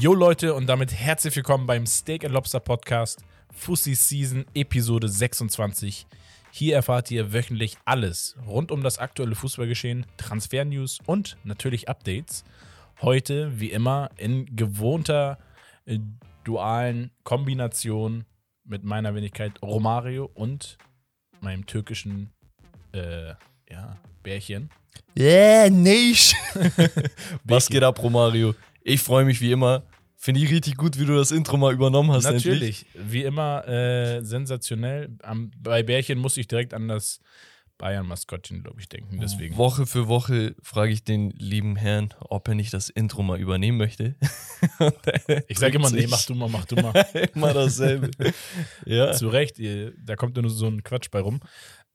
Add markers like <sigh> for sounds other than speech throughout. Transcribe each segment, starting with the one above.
Jo Leute und damit herzlich willkommen beim Steak and Lobster Podcast Fussi Season Episode 26. Hier erfahrt ihr wöchentlich alles rund um das aktuelle Fußballgeschehen, Transfer-News und natürlich Updates. Heute, wie immer, in gewohnter äh, dualen Kombination mit meiner Wenigkeit Romario und meinem türkischen äh, ja, Bärchen. Yeah, nicht. <laughs> Was geht ab, Romario? Ich freue mich wie immer. Finde ich richtig gut, wie du das Intro mal übernommen hast. Natürlich, endlich. wie immer äh, sensationell. Am, bei Bärchen muss ich direkt an das Bayern-Maskottchen, glaube ich, denken. Deswegen. Woche für Woche frage ich den lieben Herrn, ob er nicht das Intro mal übernehmen möchte. <laughs> ich sage immer, nee, mach du mal, mach du mal. <laughs> immer dasselbe. ja. Zu Recht, da kommt nur so ein Quatsch bei rum.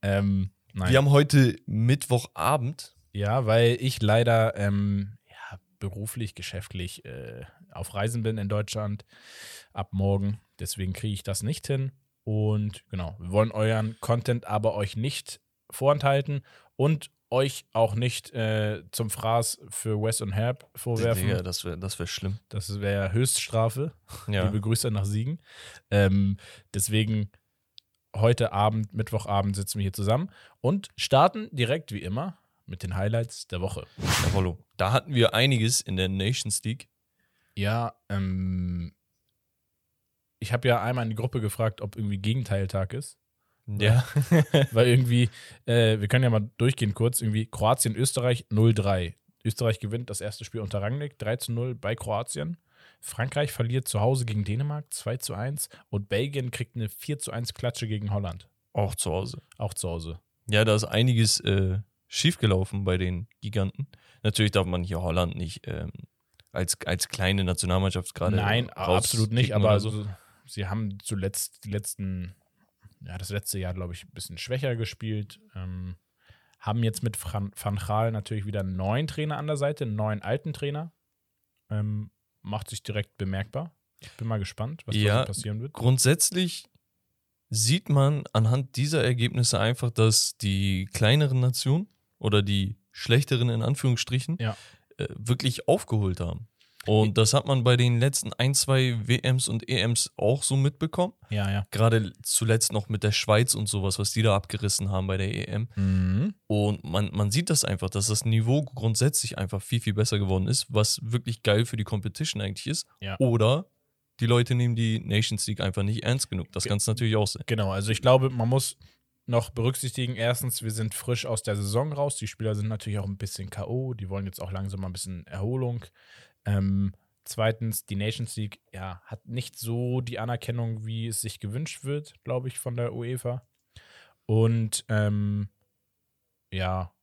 Ähm, Wir haben heute Mittwochabend. Ja, weil ich leider ähm, ja, beruflich, geschäftlich äh, auf Reisen bin in Deutschland ab morgen. Deswegen kriege ich das nicht hin. Und genau, wir wollen euren Content aber euch nicht vorenthalten und euch auch nicht äh, zum Fraß für Wes und Herb vorwerfen. Ja, das wäre das wär schlimm. Das wäre Höchststrafe. Ja. Liebe Grüße nach Siegen. Ähm, deswegen heute Abend, Mittwochabend sitzen wir hier zusammen und starten direkt wie immer mit den Highlights der Woche. Ja, Da hatten wir einiges in der Nations League. Ja, ähm, ich habe ja einmal in die Gruppe gefragt, ob irgendwie Gegenteiltag ist. Ja. <laughs> Weil irgendwie, äh, wir können ja mal durchgehen kurz, irgendwie Kroatien, Österreich 0-3. Österreich gewinnt das erste Spiel unter Rangnick, 3 0 bei Kroatien. Frankreich verliert zu Hause gegen Dänemark 2 zu 1 und Belgien kriegt eine 4 zu 1 Klatsche gegen Holland. Auch zu Hause. Auch zu Hause. Ja, da ist einiges äh, schiefgelaufen bei den Giganten. Natürlich darf man hier Holland nicht ähm, als, als kleine Nationalmannschaft gerade. Nein, absolut nicht, aber so. sie haben zuletzt die letzten, ja, das letzte Jahr, glaube ich, ein bisschen schwächer gespielt. Ähm, haben jetzt mit Van Gaal natürlich wieder einen neuen Trainer an der Seite, einen neuen alten Trainer. Ähm, macht sich direkt bemerkbar. Ich bin mal gespannt, was ja, da passieren wird. Grundsätzlich sieht man anhand dieser Ergebnisse einfach, dass die kleineren Nationen oder die schlechteren in Anführungsstrichen ja. äh, wirklich aufgeholt haben. Und das hat man bei den letzten ein, zwei WMs und EMs auch so mitbekommen. Ja, ja. Gerade zuletzt noch mit der Schweiz und sowas, was die da abgerissen haben bei der EM. Mhm. Und man, man sieht das einfach, dass das Niveau grundsätzlich einfach viel, viel besser geworden ist, was wirklich geil für die Competition eigentlich ist. Ja. Oder die Leute nehmen die Nations League einfach nicht ernst genug. Das kann es natürlich auch sein. Genau, also ich glaube, man muss noch berücksichtigen. Erstens, wir sind frisch aus der Saison raus. Die Spieler sind natürlich auch ein bisschen K.O. Die wollen jetzt auch langsam mal ein bisschen Erholung. Ähm, zweitens, die Nations League ja, hat nicht so die Anerkennung, wie es sich gewünscht wird, glaube ich, von der UEFA. Und ähm, ja,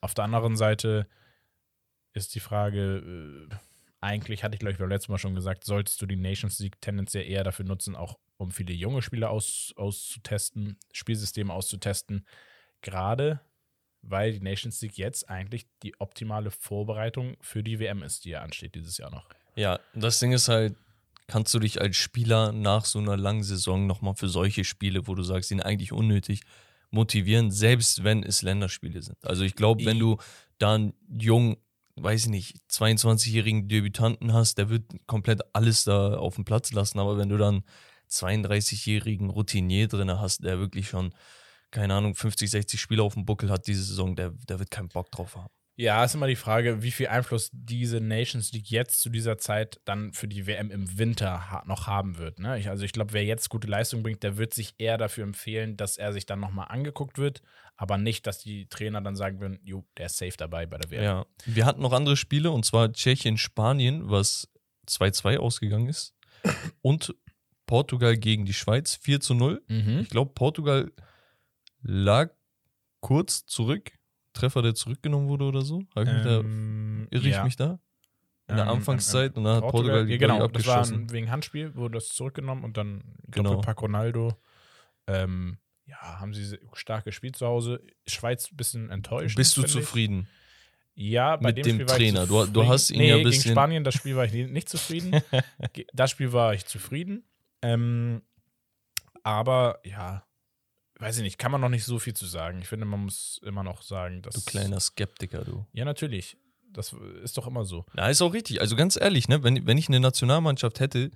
auf der anderen Seite ist die Frage, äh, eigentlich hatte ich, glaube ich, beim letzten Mal schon gesagt, solltest du die Nations League tendenziell eher dafür nutzen, auch um viele junge Spieler aus, auszutesten, Spielsysteme auszutesten. Gerade weil die Nations League jetzt eigentlich die optimale Vorbereitung für die WM ist, die ja ansteht dieses Jahr noch. Ja, das Ding ist halt, kannst du dich als Spieler nach so einer langen Saison nochmal für solche Spiele, wo du sagst, die sind eigentlich unnötig, motivieren, selbst wenn es Länderspiele sind. Also ich glaube, wenn du dann jung, weiß ich nicht, 22-jährigen Debütanten hast, der wird komplett alles da auf dem Platz lassen, aber wenn du dann 32-jährigen Routinier drin hast, der wirklich schon keine Ahnung, 50, 60 Spiele auf dem Buckel hat diese Saison, der, der wird keinen Bock drauf haben. Ja, ist immer die Frage, wie viel Einfluss diese Nations League jetzt zu dieser Zeit dann für die WM im Winter noch haben wird. Ne? Ich, also ich glaube, wer jetzt gute Leistung bringt, der wird sich eher dafür empfehlen, dass er sich dann nochmal angeguckt wird, aber nicht, dass die Trainer dann sagen würden, jo, der ist safe dabei bei der WM. Ja, wir hatten noch andere Spiele und zwar Tschechien, Spanien, was 2-2 ausgegangen ist und Portugal gegen die Schweiz 4 zu 0. Mhm. Ich glaube, Portugal lag kurz zurück. Treffer, der zurückgenommen wurde oder so? Ähm, irre ich ja. mich da? In der ähm, Anfangszeit ähm, und dann hat Portugal, Portugal die Genau, abgeschossen. das war wegen Handspiel, wurde das zurückgenommen und dann genau. Doppelpack Ronaldo. Ähm, ja, haben sie stark gespielt zu Hause. Schweiz ein bisschen enttäuscht. Bist du zufrieden? Ja, bei mit dem, dem Trainer. Du, du, hast ihn nee, ja ein bisschen. Gegen Spanien, das Spiel war ich nicht zufrieden. <laughs> das Spiel war ich zufrieden. Ähm, aber ja, weiß ich nicht, kann man noch nicht so viel zu sagen. Ich finde, man muss immer noch sagen, dass. Du kleiner Skeptiker, du. Ja, natürlich. Das ist doch immer so. Ja, ist auch richtig. Also ganz ehrlich, ne, wenn, wenn ich eine Nationalmannschaft hätte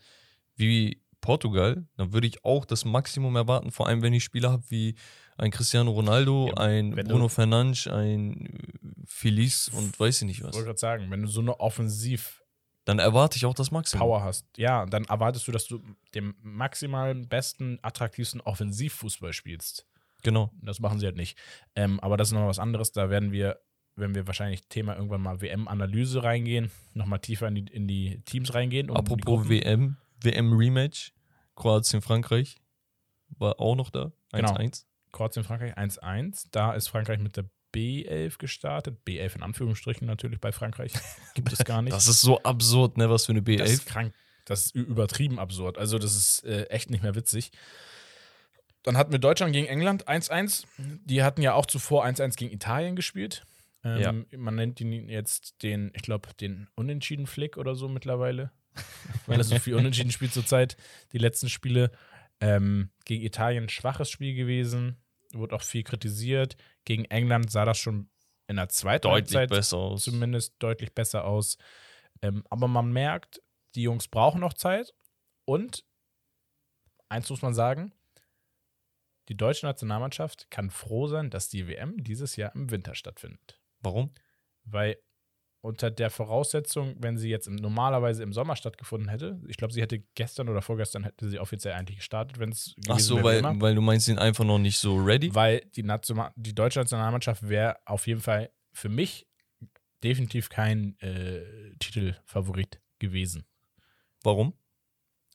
wie Portugal, dann würde ich auch das Maximum erwarten, vor allem wenn ich Spieler habe wie ein Cristiano Ronaldo, Ja, ein Bruno Fernandes, ein äh, Feliz und weiß ich nicht Ich was. wollte gerade sagen, wenn du so eine Offensiv Dann erwarte ich auch das Maximum. Power hast, ja, dann erwartest du, dass du den maximalen, besten, attraktivsten Offensivfußball spielst. Genau. Das machen sie halt nicht. Ähm, aber das ist nochmal was anderes. Da werden wir, wenn wir wahrscheinlich Thema irgendwann mal WM-Analyse reingehen, nochmal tiefer in die, in die Teams reingehen. Apropos. WM, WM-Rematch, Kroatien-Frankreich war auch noch da. 1-1. Genau. Kroatien, Frankreich 1-1. Da ist Frankreich mit der B11 gestartet. B11 in Anführungsstrichen natürlich bei Frankreich. <laughs> Gibt es gar nicht. Das ist so absurd, ne, was für eine Das ist B11. krank. Das ist übertrieben absurd. Also, das ist äh, echt nicht mehr witzig. Dann hatten wir Deutschland gegen England 1-1. Die hatten ja auch zuvor 1-1 gegen Italien gespielt. Ähm, Man nennt ihn jetzt den, ich glaube, den Unentschieden-Flick oder so mittlerweile. <laughs> Weil er so viel Unentschieden spielt zurzeit. Die letzten Spiele ähm, gegen Italien ein schwaches Spiel gewesen. Wurde auch viel kritisiert. Gegen England sah das schon in der zweiten Deutlich Halbzeit besser aus. zumindest deutlich besser aus. Ähm, aber man merkt, die Jungs brauchen noch Zeit. Und eins muss man sagen: Die deutsche Nationalmannschaft kann froh sein, dass die WM dieses Jahr im Winter stattfindet. Warum? Weil unter der Voraussetzung, wenn sie jetzt im, normalerweise im Sommer stattgefunden hätte, ich glaube, sie hätte gestern oder vorgestern hätte sie offiziell eigentlich gestartet, wenn es Ach so, weil, immer. weil du meinst, sie sind einfach noch nicht so ready? Weil die, Nation die deutsche Nationalmannschaft wäre auf jeden Fall für mich definitiv kein äh, Titelfavorit gewesen. Warum?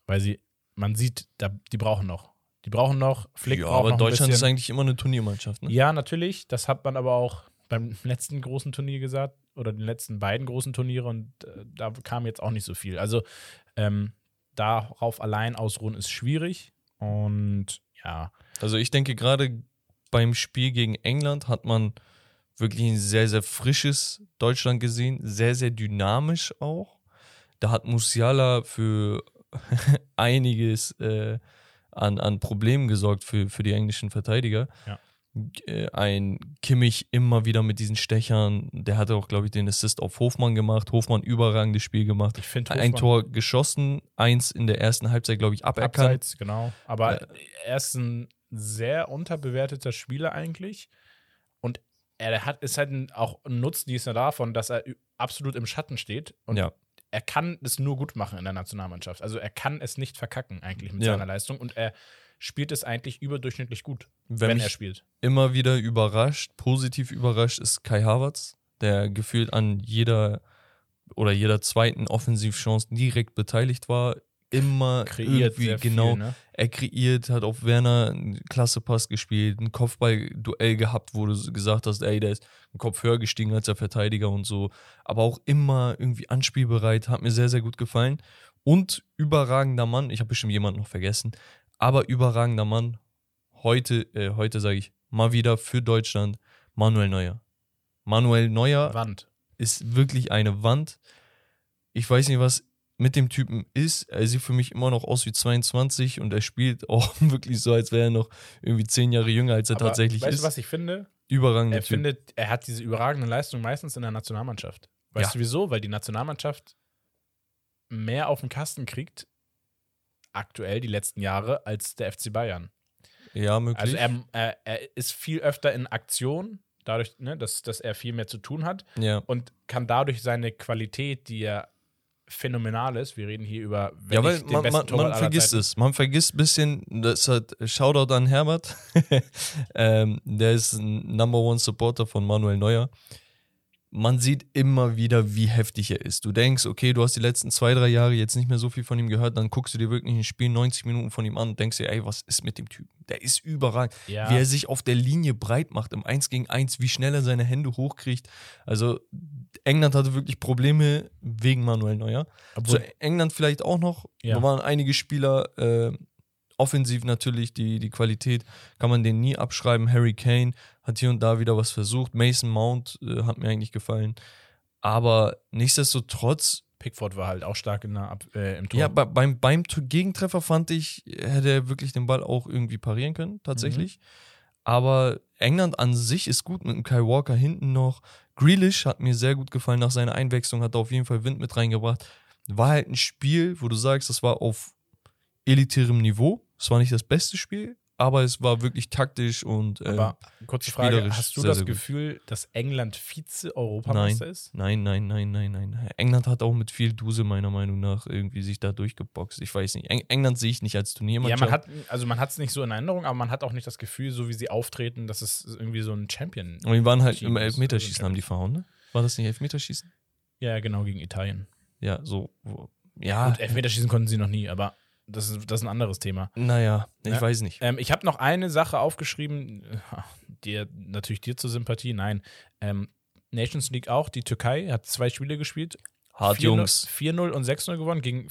Weil sie, man sieht, da, die brauchen noch. Die brauchen noch, Flick ja, aber Deutschland ist eigentlich immer eine Turniermannschaft, ne? Ja, natürlich. Das hat man aber auch beim <laughs> letzten großen Turnier gesagt oder den letzten beiden großen Turniere und äh, da kam jetzt auch nicht so viel. Also ähm, darauf allein ausruhen ist schwierig und ja, Also ich denke gerade beim Spiel gegen England hat man wirklich ein sehr, sehr frisches Deutschland gesehen, sehr, sehr dynamisch auch. Da hat Musiala für <laughs> einiges äh, an, an Problemen gesorgt für, für die englischen Verteidiger. Ja. Äh, Ein Kimmich immer wieder mit diesen Stechern, der hatte auch, glaube ich, den Assist auf Hofmann gemacht. Hofmann überragendes Spiel gemacht. ich finde Ein Tor geschossen, eins in der ersten Halbzeit, glaube ich, aberkannt. Abseits, genau. Aber er ist ein sehr unterbewerteter Spieler eigentlich. Und er hat, ist halt ein, auch ein Nutznießer davon, dass er absolut im Schatten steht. Und Ja. er kann es nur gut machen in der Nationalmannschaft. Also er kann es nicht verkacken eigentlich mit Ja. seiner Leistung. Und er spielt es eigentlich überdurchschnittlich gut, Wenn wenn, er spielt. immer wieder überrascht, positiv überrascht ist Kai Havertz, der gefühlt an jeder oder jeder zweiten Offensivchance direkt beteiligt war. Immer Kreiert irgendwie genau. viel, ne? Er kreiert, hat auf Werner einen klasse Pass gespielt, ein Kopfballduell gehabt, wo du gesagt hast, ey, der ist einen Kopf höher gestiegen als der Verteidiger und so. Aber auch immer irgendwie anspielbereit, hat mir sehr, sehr gut gefallen. Und überragender Mann, ich habe bestimmt jemanden noch vergessen, aber überragender Mann, heute, äh, heute sage ich, mal wieder für Deutschland, Manuel Neuer. Manuel Neuer Wand. ist wirklich eine Wand. Ich weiß nicht, was mit dem Typen ist. Er sieht für mich immer noch aus wie 22 und er spielt <laughs> auch wirklich so, als wäre er noch irgendwie zehn Jahre jünger, als er Aber tatsächlich weißt ist. du, was ich finde? Überragender Er Typ. findet, er hat diese überragende Leistung meistens in der Nationalmannschaft. Weißt Ja. du wieso? Weil die Nationalmannschaft mehr auf den Kasten kriegt, aktuell die letzten Jahre, als der FC Bayern. ja, möglich. Also er, er, er ist viel öfter in Aktion, dadurch, ne, dass, dass er viel mehr zu tun hat ja. und kann dadurch seine Qualität, die ja phänomenal ist, wir reden hier über wenn Ja, weil den man, besten man, man vergisst Zeiten. es. Man vergisst ein bisschen, das hat Shoutout an Herbert. <laughs> ähm, der ist ein Number One Supporter von Manuel Neuer. Man sieht immer wieder, wie heftig er ist. Du denkst, okay, du hast die letzten zwei, drei Jahre jetzt nicht mehr so viel von ihm gehört, dann guckst du dir wirklich ein Spiel 90 Minuten von ihm an und denkst dir, ey, was ist mit dem Typen? Der ist überragend. Ja. Wie er sich auf der Linie breit macht im 1 gegen 1, wie schnell er seine Hände hochkriegt. Also England hatte wirklich Probleme wegen Manuel Neuer. Zu Obwohl, England vielleicht auch noch. Ja. Da waren einige Spieler äh, offensiv natürlich, die, die Qualität kann man denen nie abschreiben. Harry Kane hat hier und da wieder was versucht. Mason Mount äh, hat mir eigentlich gefallen. Aber nichtsdestotrotz, Pickford war halt auch stark in der Ab äh, im Tor. ja, bei, beim, beim Gegentreffer fand ich, hätte er wirklich den Ball auch irgendwie parieren können, tatsächlich. Aber England an sich ist gut mit dem Kai Walker hinten noch. Grealish hat mir sehr gut gefallen nach seiner Einwechslung, hat da auf jeden Fall Wind mit reingebracht. War halt ein Spiel, wo du sagst, das war auf elitärem Niveau. Es war nicht das beste Spiel, aber es war wirklich taktisch und. Äh, Aber kurze Frage: Hast du sehr, das sehr gut. Gefühl, dass England Vize-Europameister ist? Nein, nein, nein, nein, nein. England hat auch mit viel Duse meiner Meinung nach irgendwie sich da durchgeboxt. Ich weiß nicht. Eng England sehe ich nicht als Ja, Turniermannschaft. man hat, also man hat es nicht so in Erinnerung, aber man hat auch nicht das Gefühl, so wie sie auftreten, dass es irgendwie so ein Champion. Und die waren halt Team im ist, Elfmeterschießen, also haben die verhauen, ne? War das nicht Elfmeterschießen? Ja, genau, gegen Italien. Ja, so. Ja, Gut, Elfmeterschießen konnten sie noch nie, aber das ist, das ist ein anderes Thema. naja, ich Ja. weiß nicht. Ähm, ich habe noch eine Sache aufgeschrieben, <laughs> dir, natürlich dir zur Sympathie, nein. Ähm, Nations League auch, die Türkei hat zwei Spiele gespielt. Hart, 4-0 Jungs. 4-0 und 6-0 gewonnen gegen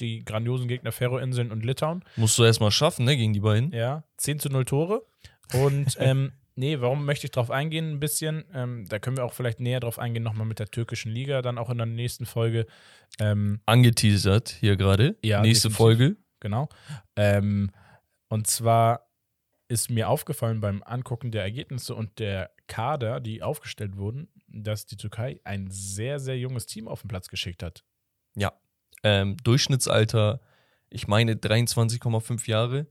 die grandiosen Gegner Färöerinseln und Litauen. Musst du erstmal schaffen, ne, gegen die beiden. Ja, 10 zu 0 Tore. Und <laughs> ähm, nee, warum möchte ich drauf eingehen ein bisschen? Ähm, da können wir auch vielleicht näher drauf eingehen, nochmal mit der türkischen Liga, dann auch in der nächsten Folge. Ähm, Angeteasert hier gerade. Ja, Nächste. Folge. genau. Ähm, und zwar ist mir aufgefallen beim Angucken der Ergebnisse und der Kader, die aufgestellt wurden, dass die Türkei ein sehr, sehr junges Team auf den Platz geschickt hat. Ja. Ähm, Durchschnittsalter, ich meine 23,5 Jahre.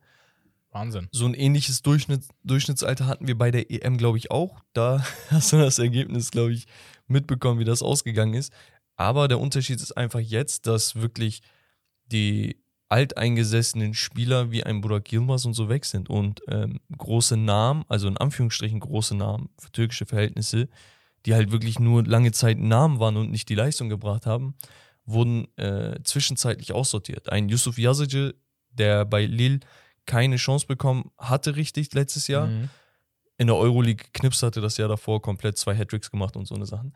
Wahnsinn. So ein ähnliches Durchschnitt, Durchschnittsalter hatten wir bei der EM, glaube ich, auch. Da <laughs> hast du das Ergebnis, glaube ich, mitbekommen, wie das ausgegangen ist. Aber der Unterschied ist einfach jetzt, dass wirklich die alteingesessenen Spieler wie ein Burak Yilmaz und so weg sind und ähm, große Namen, also in Anführungsstrichen große Namen für türkische Verhältnisse, die halt wirklich nur lange Zeit Namen waren und nicht die Leistung gebracht haben, wurden äh, zwischenzeitlich aussortiert. Ein Yusuf Yazıcı, der bei Lille keine Chance bekommen hatte richtig letztes Jahr. Mhm. In der Euroleague Knips hatte das Jahr davor komplett zwei Hattricks gemacht und so eine Sachen.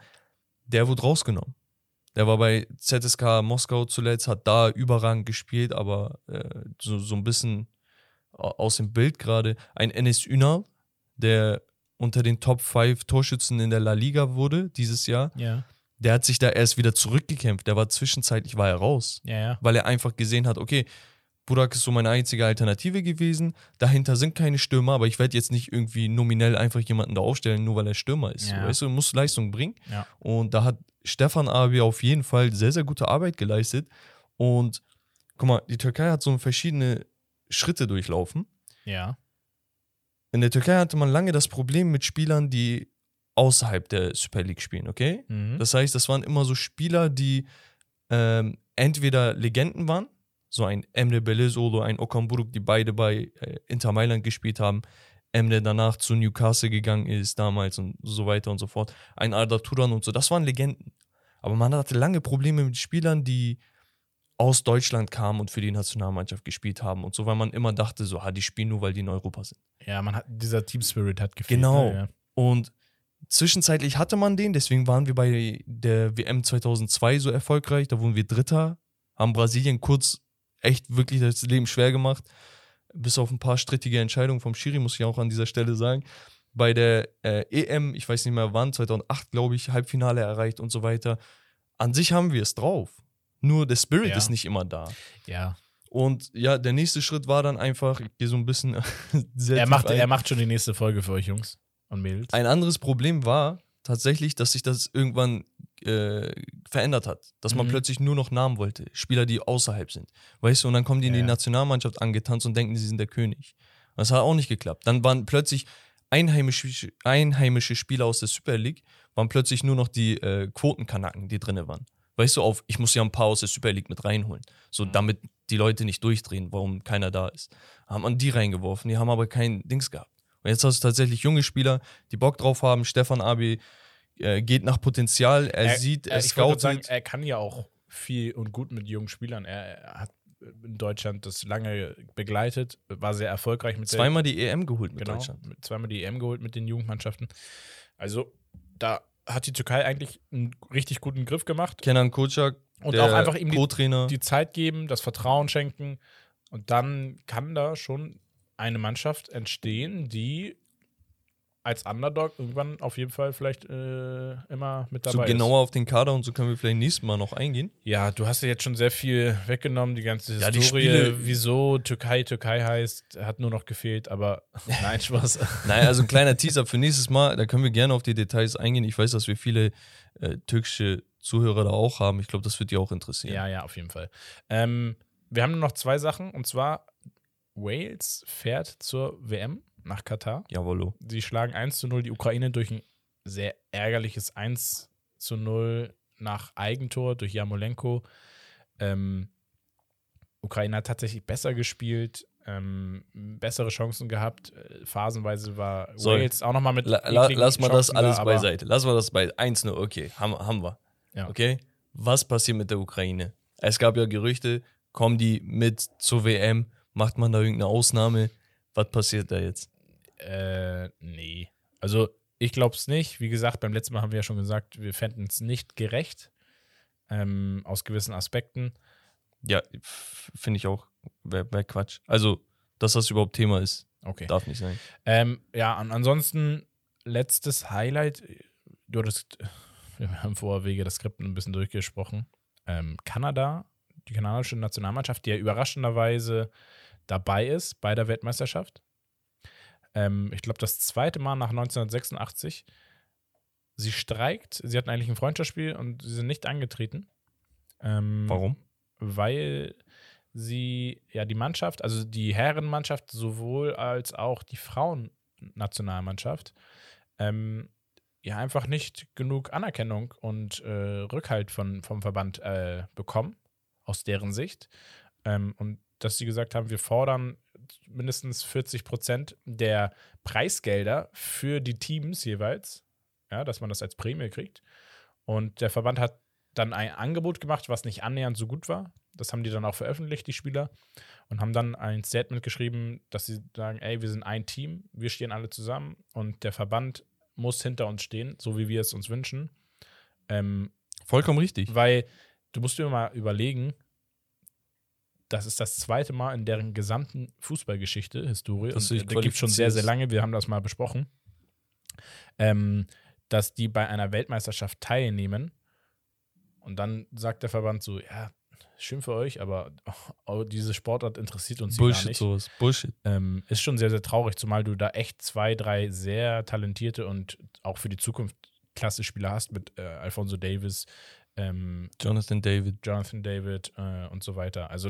Der wurde rausgenommen. Der war bei ZSK Moskau zuletzt, hat da überragend gespielt, aber äh, so, so ein bisschen au- aus dem Bild gerade. Ein Enes Ünal, der unter den Top 5 Torschützen in der La Liga wurde dieses Jahr, Ja, der hat sich da erst wieder zurückgekämpft. Der war zwischenzeitlich war er raus ja, ja. weil er einfach gesehen hat, okay, Burak ist so meine einzige Alternative gewesen. Dahinter sind keine Stürmer, aber ich werde jetzt nicht irgendwie nominell einfach jemanden da aufstellen, nur weil er Stürmer ist. Ja. Weißt du, musst Leistung bringen. Ja. Und da hat Stefan Abi auf jeden Fall sehr, sehr gute Arbeit geleistet. Und guck mal, die Türkei hat so verschiedene Schritte durchlaufen. Ja. In der Türkei hatte man lange das Problem mit Spielern, die außerhalb der Super League spielen, okay? Mhm. Das heißt, das waren immer so Spieler, die ähm, entweder Legenden waren, so ein Emre Belözoğlu, ein Okan Buruk, die beide bei äh, Inter Mailand gespielt haben. Emre danach zu Newcastle gegangen ist damals und so weiter und so fort. Ein Arda Turan und so, das waren Legenden. Aber man hatte lange Probleme mit Spielern, die aus Deutschland kamen und für die Nationalmannschaft gespielt haben und so, weil man immer dachte, so, ha, die spielen nur, weil die in Europa sind. ja, man hat, dieser Team Spirit hat gefehlt. Genau. Ne? Ja. Und zwischenzeitlich hatte man den, deswegen waren wir bei der WM 2002 so erfolgreich. Da wurden wir Dritter, haben Brasilien kurz echt wirklich das Leben schwer gemacht. Bis auf ein paar strittige Entscheidungen vom Schiri, muss ich auch an dieser Stelle sagen. Bei der äh, EM, ich weiß nicht mehr wann, 2008, glaube ich, Halbfinale erreicht und so weiter. An sich haben wir es drauf. Nur der Spirit Ja. ist nicht immer da. ja. Und ja, der nächste Schritt war dann einfach, ich gehe so ein bisschen <laughs> sehr Er, macht, ein. er macht schon die nächste Folge für euch Jungs und Mädels. Ein anderes Problem war tatsächlich, dass sich das irgendwann äh, verändert hat. Dass man Mhm. plötzlich nur noch Namen wollte. Spieler, die außerhalb sind. Weißt du, und dann kommen die in Ja, die. Nationalmannschaft angetanzt und denken, sie sind der König. Das hat auch nicht geklappt. Dann waren plötzlich einheimische, einheimische Spieler aus der Super League, waren plötzlich nur noch die äh, Quotenkanaken, die drinne waren. Weißt du, auf, ich muss ja ein paar aus der Super League mit reinholen. So, Mhm. damit die Leute nicht durchdrehen, warum keiner da ist. Haben man die reingeworfen, die haben aber kein Dings gehabt. Und jetzt hast du tatsächlich junge Spieler, die Bock drauf haben. Stefan Abi äh, geht nach Potenzial, er, sieht, er, ich wollte scoutet. sagen, er kann ja auch viel und gut mit jungen Spielern. Er, er hat in Deutschland das lange begleitet, war sehr erfolgreich mit zweimal die EM geholt der, mit genau, Deutschland. zweimal die EM geholt mit den Jugendmannschaften. Also da hat die Türkei eigentlich einen richtig guten Griff gemacht Kenan Kocak, und der auch einfach ihm die, die Zeit geben, das Vertrauen schenken und dann kann da schon eine Mannschaft entstehen, die als Underdog irgendwann auf jeden Fall vielleicht äh, immer mit So dabei genauer auf den Kader und so können wir vielleicht nächstes Mal noch eingehen. ist. Ja, du hast ja jetzt schon sehr viel weggenommen, die ganze Ja, die Historie, Spiele- wieso Türkei Türkei heißt, hat nur noch gefehlt, aber <laughs> nein, Spaß. <laughs> Nein, also ein kleiner Teaser für nächstes Mal, da können wir gerne auf die Details eingehen. Ich weiß, dass wir viele äh, türkische Zuhörer da auch haben. Ich glaube, das wird die auch interessieren. Ja, ja, auf jeden Fall. Ähm, wir haben nur noch zwei Sachen und zwar Wales fährt zur WM nach Katar. Jawollo. Sie schlagen 1 zu 0 die Ukraine durch ein sehr ärgerliches 1 zu 0 nach Eigentor durch Jamolenko. Ähm, Ukraine hat tatsächlich besser gespielt, ähm, bessere Chancen gehabt. Äh, Phasenweise war So. Wales auch nochmal mit. La, la, lass mal das Chancen da, alles aber- beiseite. Lass mal das bei 1 nur. Okay, haben, haben wir. Ja. Okay? Was passiert mit der Ukraine? Es gab ja Gerüchte, kommen die mit zur WM? Macht man da irgendeine Ausnahme? Was passiert da jetzt? Äh, nee. Also, ich glaube es nicht. Wie gesagt, beim letzten Mal haben wir ja schon gesagt, wir fänden es nicht gerecht. Ähm, aus gewissen Aspekten. Ja, finde ich auch. Wäre wär Quatsch. Also, dass das überhaupt Thema ist, Okay. darf nicht sein. Ähm, ja, und ansonsten letztes Highlight. Du hattest, <laughs> wir haben vorher wegen das Skript ein bisschen durchgesprochen. Ähm, Kanada, die kanadische Nationalmannschaft, die ja überraschenderweise dabei ist bei der Weltmeisterschaft. Ähm, ich glaube, das zweite Mal nach 1986. Sie streikt. Sie hatten eigentlich ein Freundschaftsspiel und sie sind nicht angetreten. Ähm, Warum? weil sie ja die Mannschaft, also die Herrenmannschaft sowohl als auch die Frauennationalmannschaft, ähm, ja einfach nicht genug Anerkennung und äh, Rückhalt von, vom Verband äh, bekommen, aus deren Sicht. Ähm, und dass sie gesagt haben, wir fordern mindestens 40 Prozent der Preisgelder für die Teams jeweils, ja, dass man das als Prämie kriegt. Und der Verband hat dann ein Angebot gemacht, was nicht annähernd so gut war. Das haben die dann auch veröffentlicht, die Spieler, und haben dann ein Statement geschrieben, dass sie sagen, ey, wir sind ein Team, wir stehen alle zusammen und der Verband muss hinter uns stehen, so wie wir es uns wünschen. Ähm, Vollkommen richtig. weil du musst dir mal überlegen, das ist das zweite Mal in deren gesamten Fußballgeschichte, Historie, dich und da gibt schon sehr, sehr lange, wir haben das mal besprochen, ähm, dass die bei einer Weltmeisterschaft teilnehmen und dann sagt der Verband so, ja, schön für euch, aber <laughs> oh, diese Sportart interessiert uns hier gar Bullshit nicht. sowas. Bullshit. Ähm, ist schon sehr, sehr traurig, zumal du da echt zwei, drei sehr talentierte und auch für die Zukunft klasse Spieler hast mit äh, Alfonso Davis, ähm, Jonathan David. Jonathan David äh, und so weiter. Also,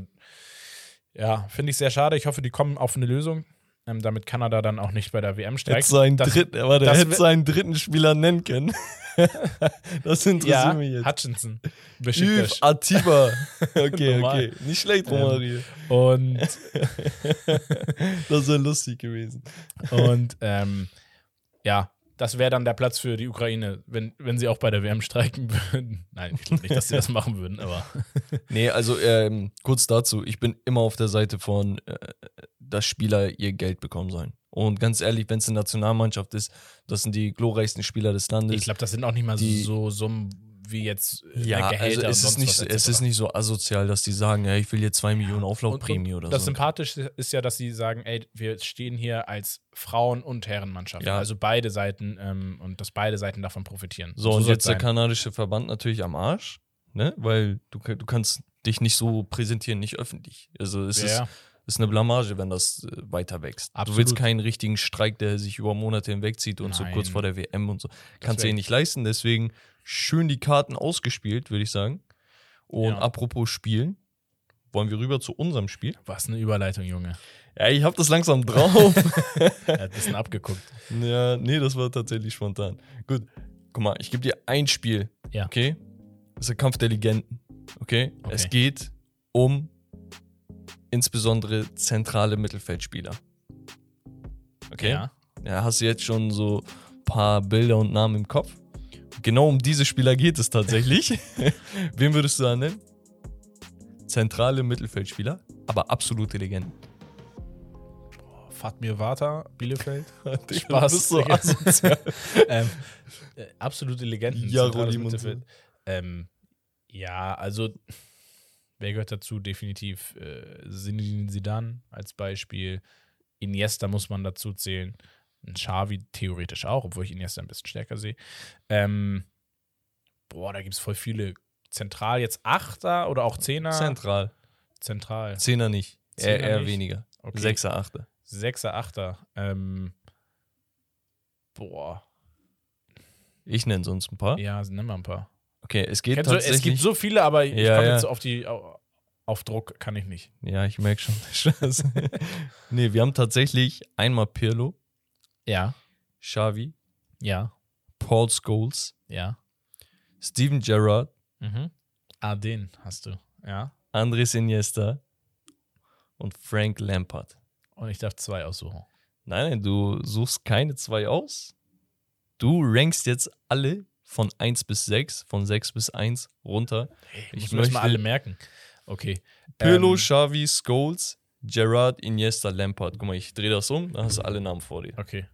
ja, finde ich sehr schade. Ich hoffe, die kommen auf eine Lösung, ähm, damit Kanada dann auch nicht bei der WM streikt. seinen, Das- dritten, aber der das hätte seinen dritten Spieler nennen können. <laughs> das interessiert ja, mich jetzt. Hutchinson. Yves. Atiba. <laughs> Okay, okay. Nicht schlecht, Ähm, Romario. Und, <laughs> Das wäre lustig gewesen. und ähm, ja, das wäre dann der Platz für die Ukraine, wenn, wenn sie auch bei der WM streiken würden. <laughs> Nein, ich glaube nicht, dass sie das machen würden, aber <laughs> Nee, also ähm, kurz dazu. Ich bin immer auf der Seite von, äh, dass Spieler ihr Geld bekommen sollen. Und ganz ehrlich, wenn es eine Nationalmannschaft ist, das sind die glorreichsten Spieler des Landes. ich glaube, das sind auch nicht mal die- so Summen wie jetzt äh, ja, Gehälter also und es ist, nicht, was so- es ist nicht so asozial, dass die sagen, ja, ich will jetzt zwei Millionen Auflaufprämie Und- oder und Das so. Sympathische ist ja, dass sie sagen, ey, wir stehen hier als Frauen- und Herrenmannschaft. Ja. Also beide Seiten ähm, und dass beide Seiten davon profitieren. So, und soll's jetzt der sein. kanadische Verband natürlich am Arsch, ne? Weil du, du kannst dich nicht so präsentieren, nicht öffentlich. Also es Ja, ist eine Blamage, wenn das äh, weiter wächst. Du Absolut. willst keinen richtigen Streik, der sich über Monate hinwegzieht und so kurz Nein. vor der WM und so. Kannst du eh nicht leisten, deswegen schön die Karten ausgespielt, würde ich sagen. Und Ja. apropos Spielen, wollen wir rüber zu unserem Spiel? was eine Überleitung, Junge. Ja, ich habe das langsam drauf. <laughs> Er hat ein bisschen abgeguckt. ja, nee, das war tatsächlich spontan. Gut, guck mal, ich gebe dir ein Spiel. Ja. Okay? Das ist der Kampf der Legenden. Okay? Okay. Es geht um insbesondere zentrale Mittelfeldspieler. Okay? Ja. Ja, hast du jetzt schon so ein paar Bilder und Namen im Kopf? Genau um diese Spieler geht es tatsächlich. <laughs> Wen würdest du da nennen? Zentrale Mittelfeldspieler, aber absolute Legenden. Fatmir Vata, Bielefeld. <laughs> Du Spaß. bist so <laughs> ähm, äh, absolute Legenden. Ja, Mittelfeld. Ähm, ja, also wer gehört dazu? Definitiv äh, Zinedine Zidane als Beispiel. Iniesta muss man dazu zählen. Ein Xavi theoretisch auch, obwohl ich jetzt ein bisschen stärker sehe. Ähm, boah, da gibt es voll viele. Zentral jetzt Achter oder auch Zehner? Zentral. Zentral. Zehner nicht. Zehner eher, eher nicht? weniger. Okay. Sechser, Achter. Sechser, Achter. Ähm, boah. Ich nenne sonst ein paar. Ja, nimm mal ein paar. Okay, es geht Kennst tatsächlich. es gibt so viele, aber ich Ja, komme ja. jetzt auf die au- auf Druck kann ich nicht. ja, ich merke schon. <laughs> Nee, wir haben tatsächlich einmal Pirlo, Ja, Xavi, ja, Paul Scholes, ja. Steven Gerrard, Mhm. Ah, den hast du. Ja. Andres Iniesta und Frank Lampard. Und ich darf zwei aussuchen. Nein, nein, du suchst keine zwei aus. Du rankst jetzt alle von 1 bis 6, von 6 bis 1 runter. Ich, Ich muss möchte- alle merken. Okay. Pirlo, Ähm, Xavi, Scholes, Gerrard, Iniesta, Lampard. Guck mal, ich drehe das um, dann hast du alle Namen vor dir. okay.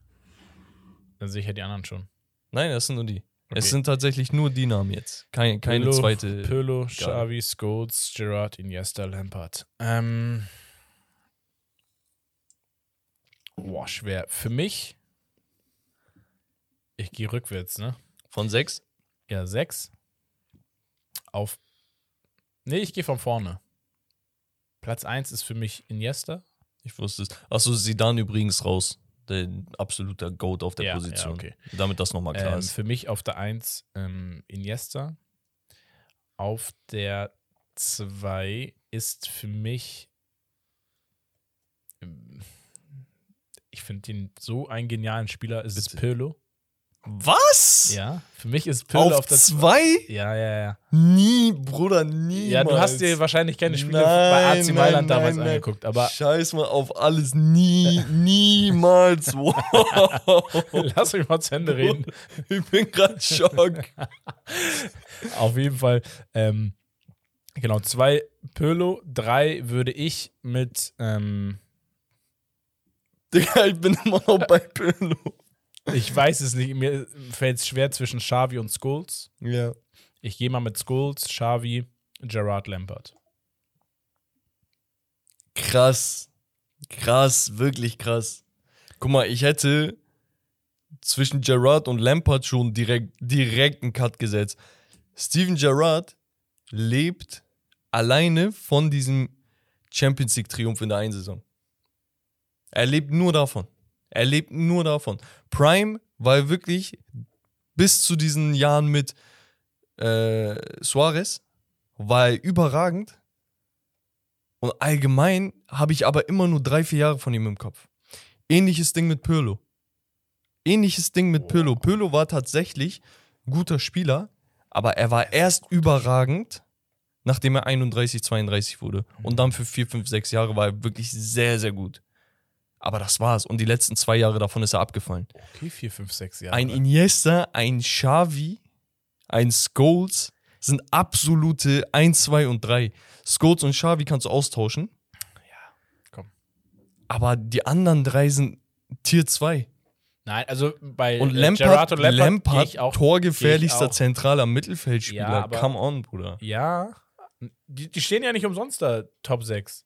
Dann sehe ich ja die anderen schon. Nein, das sind nur die. Okay. Es sind tatsächlich nur die Namen jetzt. Keine, keine Pirlo, zweite. Pirlo, Xavi, Scholes, Gerard, Iniesta, Lampard. Ähm. Boah, schwer. Für mich. Ich gehe rückwärts, ne? Von 6? Ja, sechs. Auf. Nee, ich gehe von vorne. Platz 1 ist für mich Iniesta. Ich wusste es. Achso, Sidan übrigens raus. Der absoluter Goat auf der Ja, ja, Position. okay. Damit das nochmal klar Ähm, ist. für mich auf der 1 ähm, Iniesta. Auf der 2 ist für mich. ähm, Ich finde ihn so einen genialen Spieler, ist es Bitte. Pirlo. Was? Ja, für mich ist Pirlo auf, Auf der 2. zwei? Ja, ja, ja. Nie, Bruder, nie. Ja, du hast dir wahrscheinlich keine Spiele bei AC Mailand damals angeguckt, aber Scheiß mal auf alles. Nie, niemals. <laughs> Wow. lass mich mal zu Ende reden. <laughs> Ich bin gerade schock. <laughs> Auf jeden Fall. Ähm, genau, zwei Pirlo, drei würde ich mit. Ähm, Digga, ich bin immer noch bei Pirlo. Ich weiß es nicht, mir fällt es schwer zwischen Xavi und Scholes. Ja. Ich gehe mal mit Scholes, Xavi, Gerard Lampert. Krass. Krass, wirklich krass. Guck mal, ich hätte zwischen Gerard und Lampard schon direkt, direkt einen Cut gesetzt. Steven Gerrard lebt alleine von diesem Champions League-Triumph in der einen Saison. Er lebt nur davon. Er lebt nur davon. Prime war wirklich bis zu diesen Jahren mit äh, Suarez war er überragend. Und allgemein habe ich aber immer nur drei, vier Jahre von ihm im Kopf. Ähnliches Ding mit Pirlo. Ähnliches Ding mit Pirlo. Pirlo war tatsächlich ein guter Spieler, aber er war erst überragend, nachdem er 31, 32 wurde. Und dann für vier, fünf, sechs Jahre war er wirklich sehr, sehr gut. Aber das war's. Und die letzten zwei Jahre davon ist er abgefallen. Okay, vier, fünf, sechs Jahre. Ein Iniesta, ein Xavi, ein Scholes sind absolute 1, 2 und 3. Scholes und Xavi kannst du austauschen. komm. Aber die anderen drei sind Tier 2. Nein, also bei Und äh, Lampard, und Lampard, Lampard, auch. torgefährlichster zentraler Mittelfeldspieler. Ja, aber- Come on, Bruder. Ja, die, die stehen ja nicht umsonst da, Top 6.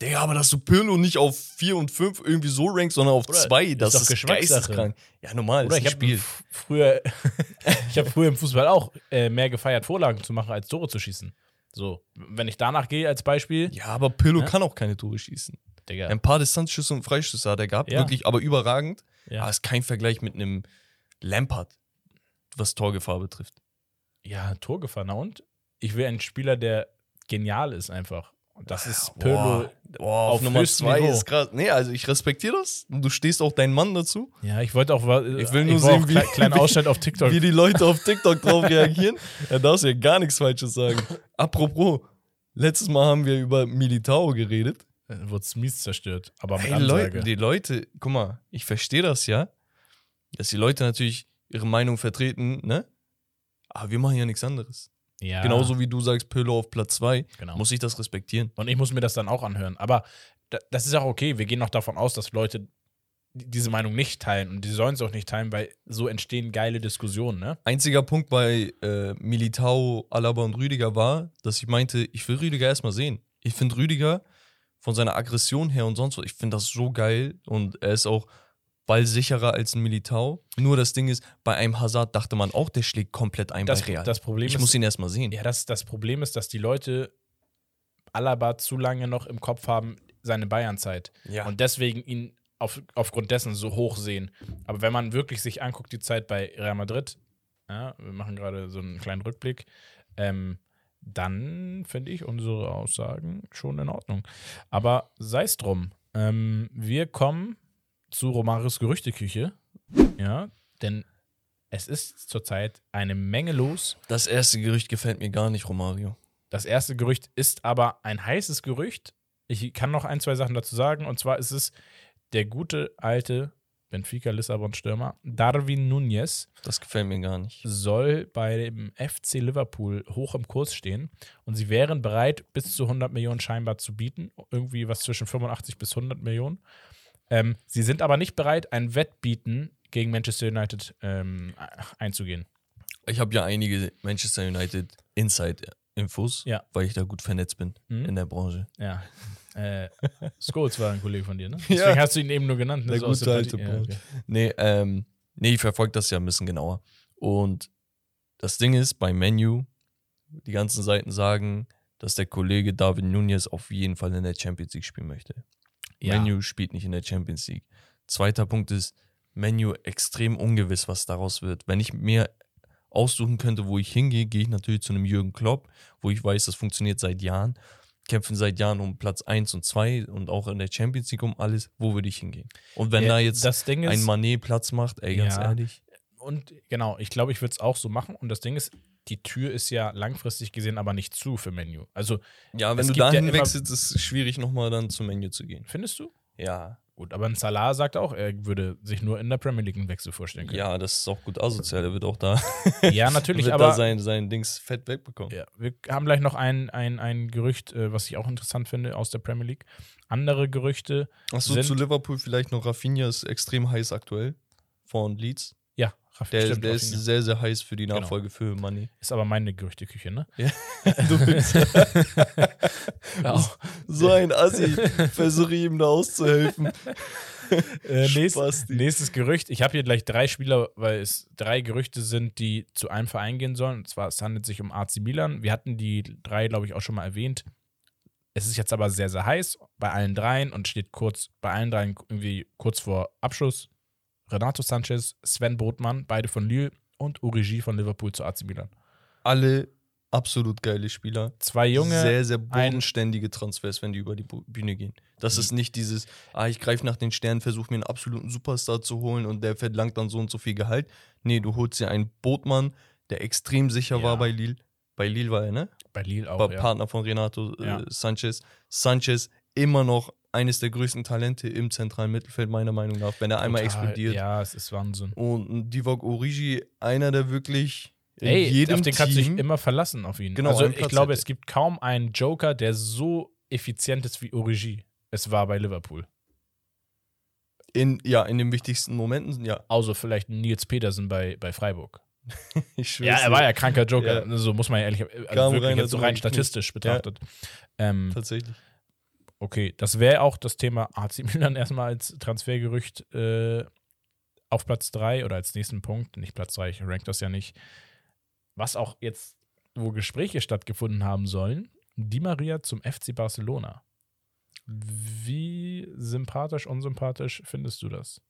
Digga, aber dass du Pirlo nicht auf 4 und 5 irgendwie so rankst, sondern auf Bruder, 2, ist das doch ist Geschmackssache. geisteskrank. Ja, normal, Oder ist ich Spiel. früher, <laughs> ich habe früher im Fußball auch äh, mehr gefeiert, Vorlagen zu machen, als Tore zu schießen. So, wenn ich danach gehe als Beispiel, Ja, aber Pirlo Ja? kann auch keine Tore schießen. Digga, Ein paar Distanzschüsse und Freischüsse hat er gehabt, Ja. wirklich, aber überragend. ja, Aber ist kein Vergleich mit einem Lampard, was Torgefahr betrifft. ja, Torgefahr. Na und? Ich will einen Spieler, der genial ist einfach. Und das ist Pirlo. Boah, boah, auf, auf Nummer 2 Niveau. ist krass. Nee, also ich respektiere das. Du stehst auch deinen Mann dazu. Ja, ich wollte auch. Ich will nur wollte sehen, wie- kle- kleinen <laughs> Ausschnitt auf TikTok. Wie die Leute auf TikTok drauf reagieren. <laughs> Da darfst du ja gar nichts Falsches sagen. Apropos, letztes Mal haben wir über Militao geredet. Äh, Wurde mies zerstört. Aber mit Ey, Ansage. Leute, die Leute, guck mal, ich verstehe das ja, dass die Leute natürlich ihre Meinung vertreten, ne? Aber wir machen ja nichts anderes. Ja, Genauso wie du sagst, Pirlo auf Platz 2, Genau. muss ich das respektieren. Und ich muss mir das dann auch anhören. Aber da, das ist auch okay. Wir gehen noch davon aus, dass Leute die- diese Meinung nicht teilen. Und die sollen es auch nicht teilen, weil so entstehen geile Diskussionen, ne? Einziger Punkt bei äh, Militao, Alaba und Rüdiger war, dass ich meinte, ich will Rüdiger erstmal sehen. Ich finde Rüdiger von seiner Aggression her und sonst was, ich finde das so geil und er ist auch ballsicherer als ein Militao. Nur das Ding ist, bei einem Hazard dachte man auch, der schlägt komplett ein Das, bei Real. das Problem ich ist, muss ihn erstmal sehen. ja, das, das Problem ist, dass die Leute Alaba zu lange noch im Kopf haben, seine Bayern-Zeit. Ja. Und deswegen ihn auf, aufgrund dessen so hoch sehen. Aber wenn man wirklich sich anguckt, die Zeit bei Real Madrid, ja, wir machen gerade so einen kleinen Rückblick, ähm, dann finde ich unsere Aussagen schon in Ordnung. Aber sei es drum. Ähm, wir kommen zu Romarios Gerüchteküche. Ja, denn es ist zurzeit eine Menge los. Das erste Gerücht gefällt mir gar nicht, Romario. Das erste Gerücht ist aber ein heißes Gerücht. Ich kann noch ein, zwei Sachen dazu sagen. Und zwar ist es der gute alte Benfica-Lissabon-Stürmer Darwin Nunez Das gefällt mir gar nicht. soll beim FC Liverpool hoch im Kurs stehen. Und sie wären bereit, bis zu 100 Millionen scheinbar zu bieten. Irgendwie was zwischen 85 bis 100 Millionen. Ähm, sie sind aber nicht bereit, ein Wettbieten gegen Manchester United ähm, einzugehen. Ich habe ja einige Manchester United Inside-Infos, Ja. weil ich da gut vernetzt bin Mhm. in der Branche. Ja. Äh, Scholes war ein Kollege von dir, ne? <laughs> Ja. Deswegen hast du ihn eben nur genannt. Ne? Der So gute alte ja, okay. Nee, ähm, nee, ich verfolge das ja ein bisschen genauer. Und das Ding ist, bei Menu, die ganzen Seiten sagen, dass der Kollege David Nunez auf jeden Fall in der Champions League spielen möchte. Ja. Menu spielt nicht in der Champions League. Zweiter Punkt ist, Menu extrem ungewiss, was daraus wird. Wenn ich mir aussuchen könnte, wo ich hingehe, gehe ich natürlich zu einem Jürgen Klopp, wo ich weiß, das funktioniert seit Jahren, kämpfen seit Jahren um Platz 1 und 2 und auch in der Champions League um alles. Wo würde ich hingehen? Und wenn Ja, da jetzt das Ding ist, ein Manet Platz macht, ey, ganz Ja. ehrlich. und genau, ich glaube, ich würde es auch so machen. Und das Ding ist, die Tür ist ja langfristig gesehen aber nicht zu für Menu. Also, Ja, wenn du gibt ja wechselst, ist es schwierig, nochmal dann zum Menü zu gehen. findest du? Ja. Gut, aber ein Salah sagt auch, er würde sich nur in der Premier League einen Wechsel vorstellen können. Ja, das ist auch gut asozial. Er wird auch da, <laughs> Ja, natürlich, wird aber da sein, sein Dings fett wegbekommen. ja, wir haben gleich noch ein, ein, ein Gerücht, äh, was ich auch interessant finde aus der Premier League. Andere Gerüchte, Achso, zu Liverpool vielleicht noch Rafinha ist extrem heiß aktuell von Leeds. Der, der ist Rafinha. sehr, sehr heiß für die Genau. Nachfolge für Money. ist aber meine Gerüchteküche, ne? Ja. <laughs> Du bist <laughs> so ein Assi. Versuche ihm da auszuhelfen. <laughs> Äh, nächst, nächstes Gerücht. Ich habe hier gleich drei Spieler, weil es drei Gerüchte sind, die zu einem Verein gehen sollen. Und zwar, es handelt sich um AC Milan. Wir hatten die drei, glaube ich, auch schon mal erwähnt. Es ist jetzt aber sehr, sehr heiß bei allen dreien und steht kurz bei allen dreien irgendwie kurz vor Abschluss. Renato Sanchez, Sven Botmann, beide von Lille und Origi von Liverpool zu AC Milan. Alle absolut geile Spieler. Zwei junge, sehr, sehr bodenständige Transfers, wenn die über die Bühne gehen. Das ist nicht dieses, ah, ich greife nach den Sternen, versuche mir einen absoluten Superstar zu holen und der verlangt dann so und so viel Gehalt. Nee, du holst dir einen Botmann, der extrem sicher Ja. war bei Lille. Bei Lille war er, ne? bei Lille auch. war Ja. Partner von Renato äh, Ja. Sanchez. Sanchez immer noch eines der größten Talente im zentralen Mittelfeld, meiner Meinung nach, wenn er einmal Total. explodiert. Ja, es ist Wahnsinn. Und Divock Origi, einer der wirklich in Ey, jedem auf den kannst du dich Team immer verlassen auf ihn. Genau, also ich glaube, hätte. es gibt kaum einen Joker, der so effizient ist wie Origi. Es war bei Liverpool. in, ja, in den wichtigsten Momenten, ja. Außer vielleicht Nils Petersen bei, bei Freiburg. <laughs> Ich Ja, er war ja kranker Joker. Ja. So muss man ja ehrlich, also Kam wirklich rein, jetzt so rein statistisch betrachtet. Ähm, Tatsächlich. Okay, das wäre auch das Thema AC <laughs> Milan erstmal als Transfergerücht äh, auf Platz 3 oder als nächsten Punkt. Nicht Platz 3, ich rank das ja nicht. Was auch jetzt, wo Gespräche stattgefunden haben sollen, Di Maria zum FC Barcelona. Wie sympathisch, unsympathisch findest du das?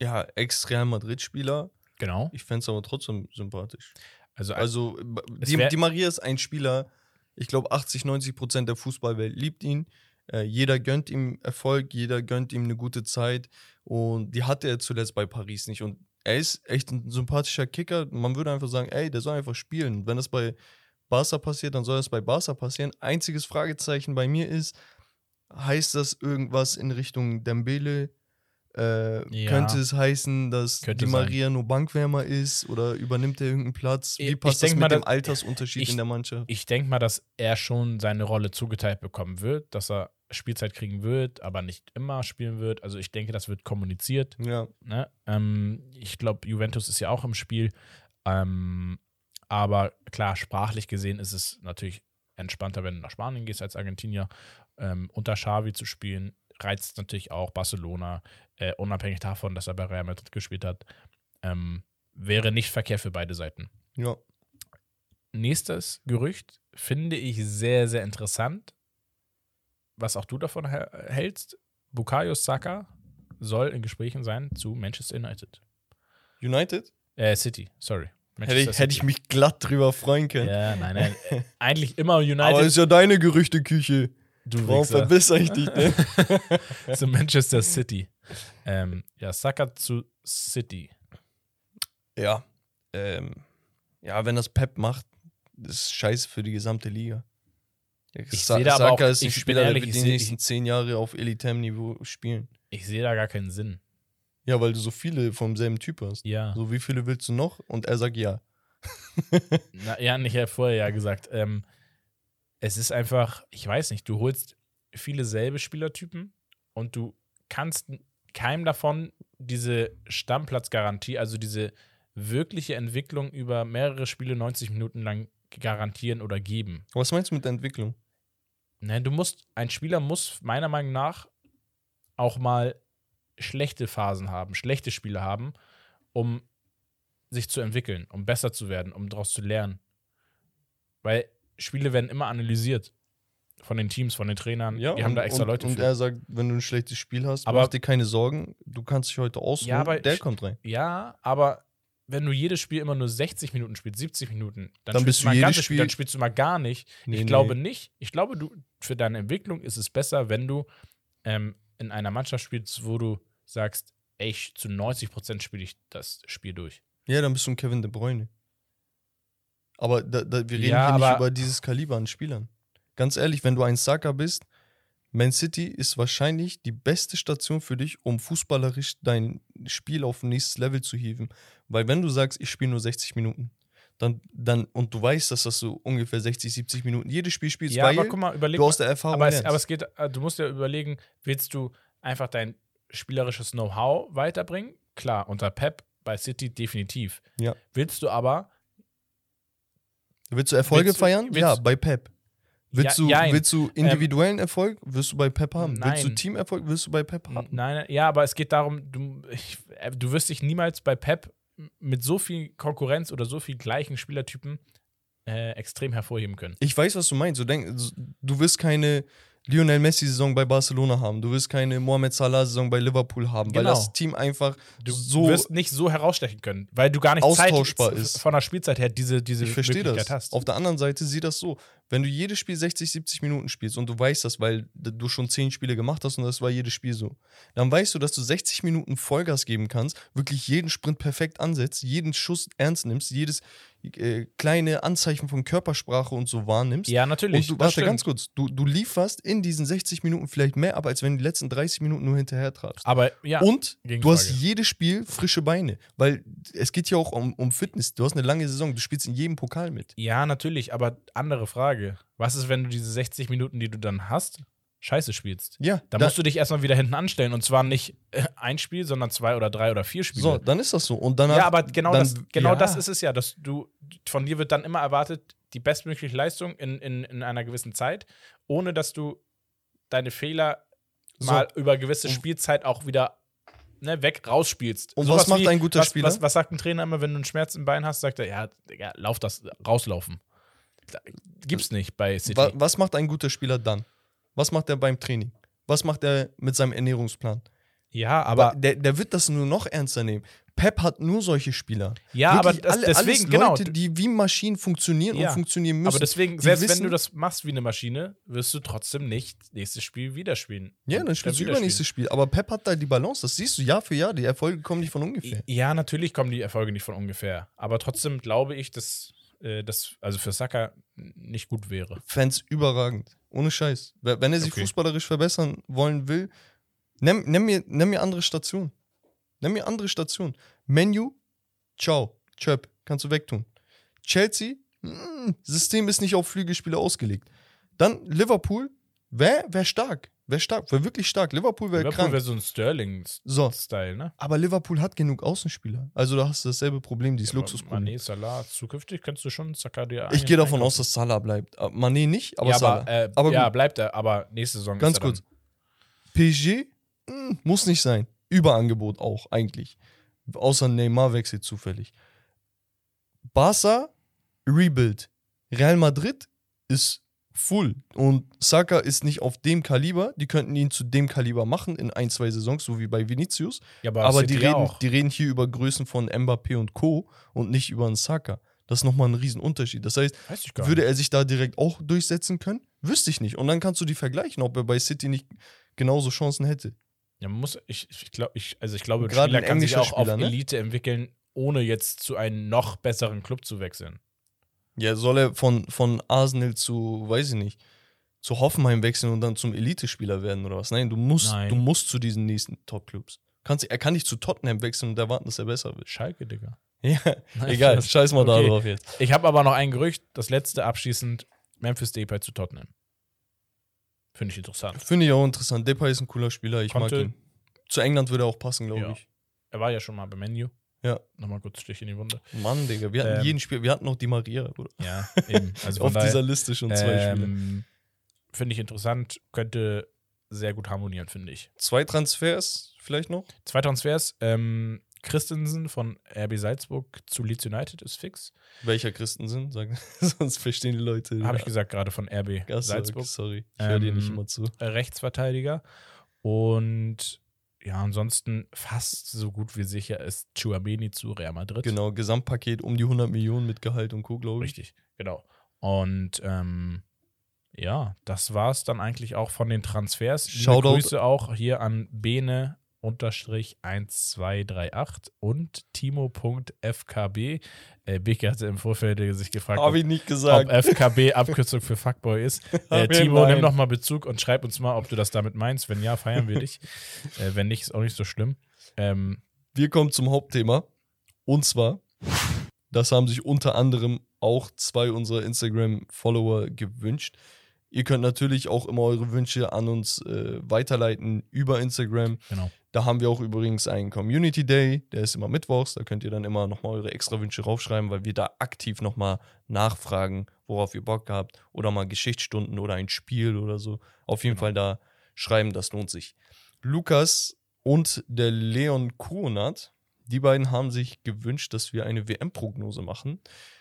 Ja, Ex-Real Madrid-Spieler. Genau. Ich fände es aber trotzdem sympathisch. Also, Also, die, die Maria ist ein Spieler, ich glaube, 80, 90 Prozent der Fußballwelt liebt ihn. Äh, jeder gönnt ihm Erfolg, jeder gönnt ihm eine gute Zeit. Und die hatte er zuletzt bei Paris nicht. Und er ist echt ein sympathischer Kicker. Man würde einfach sagen, ey, der soll einfach spielen. Wenn das bei Barca passiert, dann soll das bei Barca passieren. Einziges Fragezeichen bei mir ist, heißt das irgendwas in Richtung Dembele? Äh, Ja. Könnte es heißen, dass Könnte die sein. Maria nur Bankwärmer ist oder übernimmt er irgendeinen Platz? Wie passt das mit mal, dem Altersunterschied ich- in der Mannschaft? ich denke mal, dass er schon seine Rolle zugeteilt bekommen wird, dass er Spielzeit kriegen wird, aber nicht immer spielen wird. Also ich denke, das wird kommuniziert. Ja, Ne? Ähm, ich glaube, Juventus ist ja auch im Spiel. Ähm, aber klar, sprachlich gesehen ist es natürlich entspannter, wenn du nach Spanien gehst als Argentinier. Ähm, unter Xavi zu spielen, reizt natürlich auch Barcelona, äh, unabhängig davon, dass er bei Real Madrid gespielt hat. Ähm, wäre nicht verkehrt für beide Seiten. Ja. Nächstes Gerücht finde ich sehr, sehr interessant. Was auch du davon hä- hältst. Bukayo Saka soll in Gesprächen sein zu Manchester United. United? Äh, City, sorry. Hätte ich, hätte ich mich glatt drüber freuen können. Ja, nein, nein. <laughs> Eigentlich immer Aber United. ist ja deine Gerüchteküche. Du Warum Wichser. verbessere ich dich <laughs> denn? zu Manchester City. Ähm, ja, Saka zu City. ja. Ähm, ja, wenn das Pep macht, ist scheiße für die gesamte Liga. Ich Sa da aber Saka auch- ist ein ich Spieler, ehrlich, der wird die nächsten zehn Jahre auf elitären Niveau spielen. Ich sehe da gar keinen Sinn. Ja, weil du so viele vom selben Typ hast. Ja. So, wie viele willst du noch? Und er sagt ja. Na, ja, nicht ja vorher ja gesagt. Ähm, es ist einfach, ich weiß nicht, du holst viele selbe Spielertypen und du kannst keinem davon diese Stammplatzgarantie, also diese wirkliche Entwicklung über mehrere Spiele 90 Minuten lang garantieren oder geben. Was meinst du mit der Entwicklung? Ne, du musst, ein Spieler muss meiner Meinung nach auch mal schlechte Phasen haben, schlechte Spiele haben, um sich zu entwickeln, um besser zu werden, um daraus zu lernen. Weil Spiele werden immer analysiert von den Teams, von den Trainern. die haben und, da extra und, Leute Und für. er sagt, wenn du ein schlechtes Spiel hast, Aber- mach dir keine Sorgen, du kannst dich heute ausruhen, Ja, aber der kommt rein. Ja, aber wenn du jedes Spiel immer nur 60 Minuten spielst, 70 Minuten, dann, Dann spielst bist du mal ganzes Spiel, dann spielst du mal gar nicht. Nee, ich nee. glaube nicht. Ich glaube, du für deine Entwicklung ist es besser, wenn du ähm, in einer Mannschaft spielst, wo du sagst, ich, zu 90 Prozent spiele ich das Spiel durch. Ja, dann bist du ein Kevin De Bruyne. Aber da, da, wir reden Ja, hier nicht über dieses Kaliber an Spielern. Ganz ehrlich, wenn du ein Saka bist, Man City ist wahrscheinlich die beste Station für dich, um fußballerisch dein Spiel auf ein nächstes Level zu hieven. Weil wenn du sagst, ich spiele nur 60 Minuten, dann, dann, und du weißt, dass das so ungefähr 60, 70 Minuten jedes Spiel spielst, Ja, weil aber guck mal, überleg du aus der Erfahrung Aber es, aber es geht, äh, du musst ja überlegen, willst du einfach dein spielerisches Know-how weiterbringen? Klar, unter Pep bei City definitiv. Ja. Willst du aber Willst du Erfolge Willst du- feiern? willst- ja, bei Pep. Willst, Ja, du, jein. willst du individuellen Erfolg? Wirst du bei Pep haben. Willst du Nein. Teamerfolg? Wirst du bei Pep haben. Nein, nein, ja, aber es geht darum, du, ich, äh, du wirst dich niemals bei Pep mit so viel Konkurrenz oder so viel gleichen Spielertypen äh, extrem hervorheben können. Ich weiß, was du meinst. Du, denk, du wirst keine Lionel Messi-Saison bei Barcelona haben. Du wirst keine Mohamed Salah-Saison bei Liverpool haben, weil Genau. das Team einfach Du so. wirst nicht so herausstechen können, weil du gar nicht austauschbar Zeit, ist. von der Spielzeit her diese, diese ich Möglichkeit das. hast. Auf der anderen Seite sieh das so. Wenn du jedes Spiel 60, 70 Minuten spielst und du weißt das, weil du schon 10 Spiele gemacht hast und das war jedes Spiel so, dann weißt du, dass du 60 Minuten Vollgas geben kannst, wirklich jeden Sprint perfekt ansetzt, jeden Schuss ernst nimmst, jedes äh, kleine Anzeichen von Körpersprache und so wahrnimmst. ja, natürlich. Und du, warte stimmt. ganz kurz, du, du lieferst in diesen 60 Minuten vielleicht mehr ab, als wenn du die letzten 30 Minuten nur hinterher trabst. Aber ja, Und du hast jedes Spiel frische Beine, weil es geht ja auch um, um Fitness. Du hast eine lange Saison, du spielst in jedem Pokal mit. ja, natürlich, aber andere Frage. Was ist, wenn du diese 60 Minuten, die du dann hast, scheiße spielst? Ja, Da musst du dich erstmal wieder hinten anstellen und zwar nicht äh, ein Spiel, sondern zwei oder drei oder vier Spiele. so, dann ist das so. Und danach, ja, aber genau, dann, das, genau ja, das ist es ja, dass du, von dir wird dann immer erwartet, die bestmögliche Leistung in, in, in einer gewissen Zeit, ohne dass du deine Fehler So. mal über gewisse Spielzeit auch wieder ne, weg rausspielst. Und Sowas was macht wie- ein guter was, Spieler? Was, was sagt ein Trainer immer, wenn du einen Schmerz im Bein hast? Sagt er, ja, Digga, lauf das, rauslaufen. Gibt's nicht bei City. Wa was macht ein guter Spieler dann? Was macht er beim Training? Was macht er mit seinem Ernährungsplan? ja, Aber aber, der, der wird das nur noch ernster nehmen. Pep hat nur solche Spieler. ja, aber Wirklich das, alle, deswegen, genau. Leute, die wie Maschinen funktionieren Ja, und funktionieren müssen. aber deswegen, selbst wenn wissen- du das machst wie eine Maschine, wirst du trotzdem nicht nächstes Spiel wieder spielen. Ja, dann spielst du übernächstes Spiel. Aber Pep hat da die Balance. Das siehst du Jahr für Jahr. Die Erfolge kommen nicht von ungefähr. Ja, natürlich kommen die Erfolge nicht von ungefähr. Aber trotzdem glaube ich, dass äh, das also für Saka nicht gut wäre. Fans überragend. Ohne Scheiß. Wer- Wenn er sich Okay. fußballerisch verbessern wollen will, nimm, nimm, mir, nimm mir andere Stationen. Nimm mir andere Stationen. Menu, ciao, chöp, kannst du wegtun. Chelsea, mm, System ist nicht auf Flügelspieler ausgelegt. Dann Liverpool, wer wär stark? Wer stark? Wäre wirklich stark. Liverpool wäre Liverpool krank. wäre so ein Sterling-Style, ne? aber Liverpool hat genug Außenspieler. Also da hast du dasselbe Problem, dieses Aber Luxusproblem. Mané, Salah, zukünftig kannst du schon Saka dir Ich gehe davon einkaufen. aus, dass Salah bleibt. Äh, Mané nicht, aber ja, Salah. aber, äh, Aber ja, bleibt er, aber nächste Saison Ganz kurz. PSG hm, muss nicht sein. Überangebot auch eigentlich. Außer Neymar wechselt zufällig. Barca, Rebuild. Real Madrid ist full. Und Saka ist nicht auf dem Kaliber. Die könnten ihn zu dem Kaliber machen in ein, zwei Saisons, so wie bei Vinicius. Ja, aber, Aber die reden, auch. die reden hier über Größen von Mbappé und Co. und nicht über einen Saka. Das ist nochmal ein Riesenunterschied. Das heißt, würde er sich da direkt auch durchsetzen können? Wüsste ich nicht. Und dann kannst du die vergleichen, ob er bei City nicht genauso Chancen hätte. Ja, man muss, ich, ich glaube, ich, also ich glaube, Gerade Spieler ein kann sich auch auf Spieler, ne? Elite entwickeln, ohne jetzt zu einem noch besseren Club zu wechseln. Ja, soll er von, von Arsenal zu, weiß ich nicht, zu Hoffenheim wechseln und dann zum Elite-Spieler werden oder was? Nein, du musst, Nein. du musst zu diesen nächsten Top-Clubs. Kannst, er kann nicht zu Tottenham wechseln und erwarten, dass er besser wird. Schalke, Digga. <laughs> Ja, Nein, egal, das- scheiß mal okay. da drauf jetzt. Ich habe aber noch ein Gerücht, das letzte abschließend, Memphis Depay zu Tottenham. Finde ich interessant. Finde ich auch interessant. Depay ist ein cooler Spieler, ich Konnte- mag ihn. Zu England würde er auch passen, glaube Ja. ich. Er war ja schon mal beim Menu. Ja. Nochmal kurz Stich in die Wunde. Mann, Digga, wir hatten Ähm, jeden Spiel, wir hatten noch die Maria, Bruder. Ja, eben. <laughs> Also Auf daher, dieser Liste schon zwei Spiele. ähm, Finde ich interessant, könnte sehr gut harmonieren, finde ich. Zwei Transfers vielleicht noch? Zwei Transfers. Ähm, Christensen von RB Salzburg zu Leeds United ist fix. Welcher Christensen? Sag, <laughs> sonst verstehen die Leute. Habe ich gesagt, gerade von RB so, Salzburg. Sorry, ich höre dir nicht Ähm, immer zu. Rechtsverteidiger. Und ja, ansonsten fast so gut wie sicher ist Chuameni zu Real Madrid. Genau, Gesamtpaket um die 100 Millionen mit Gehalt und Co., glaube ich. Richtig, genau. Und ähm, ja, das war es dann eigentlich auch von den Transfers. Liebe Shoutout- Grüße auch hier an Bene unterstrich 1238 und Timo.fkb. Äh, Beke hatte im Vorfeld sich gefragt, ob, ich nicht ob. FKB Abkürzung für Fuckboy ist. <laughs> Äh, Timo, nein. nimm doch mal Bezug und schreib uns mal, ob du das damit meinst. Wenn ja, feiern wir dich. <laughs> äh, wenn nicht, ist auch nicht so schlimm. Ähm, Wir kommen zum Hauptthema. Und zwar, das haben sich unter anderem auch zwei unserer Instagram-Follower gewünscht. Ihr könnt natürlich auch immer eure Wünsche an uns äh, weiterleiten über Instagram. genau. Da haben wir auch übrigens einen Community Day, der ist immer mittwochs. Da könnt ihr dann immer nochmal eure extra Wünsche raufschreiben, weil wir da aktiv nochmal nachfragen, worauf ihr Bock habt. Oder mal Geschichtsstunden oder ein Spiel oder so. Auf jeden Genau. Fall da schreiben, das lohnt sich. Lukas und der Leon Kuonat, die beiden haben sich gewünscht, dass wir eine WM-Prognose machen.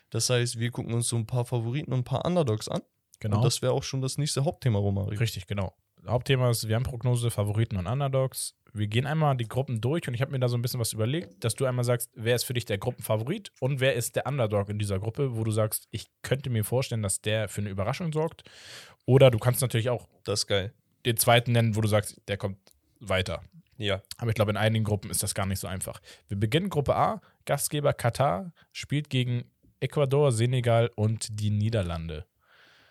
Das heißt, wir gucken uns so ein paar Favoriten und ein paar Underdogs an. Genau. Und das wäre auch schon das nächste Hauptthema, Romari. Richtig, genau. Hauptthema ist WM-Prognose, Favoriten und Underdogs. Wir gehen einmal die Gruppen durch und ich habe mir da so ein bisschen was überlegt, dass du einmal sagst, wer ist für dich der Gruppenfavorit und wer ist der Underdog in dieser Gruppe, wo du sagst, ich könnte mir vorstellen, dass der für eine Überraschung sorgt. Oder du kannst natürlich auch Das geil. den zweiten nennen, wo du sagst, der kommt weiter. Ja. Aber ich glaube, in einigen Gruppen ist das gar nicht so einfach. Wir beginnen Gruppe A. Gastgeber Katar spielt gegen Ecuador, Senegal und die Niederlande.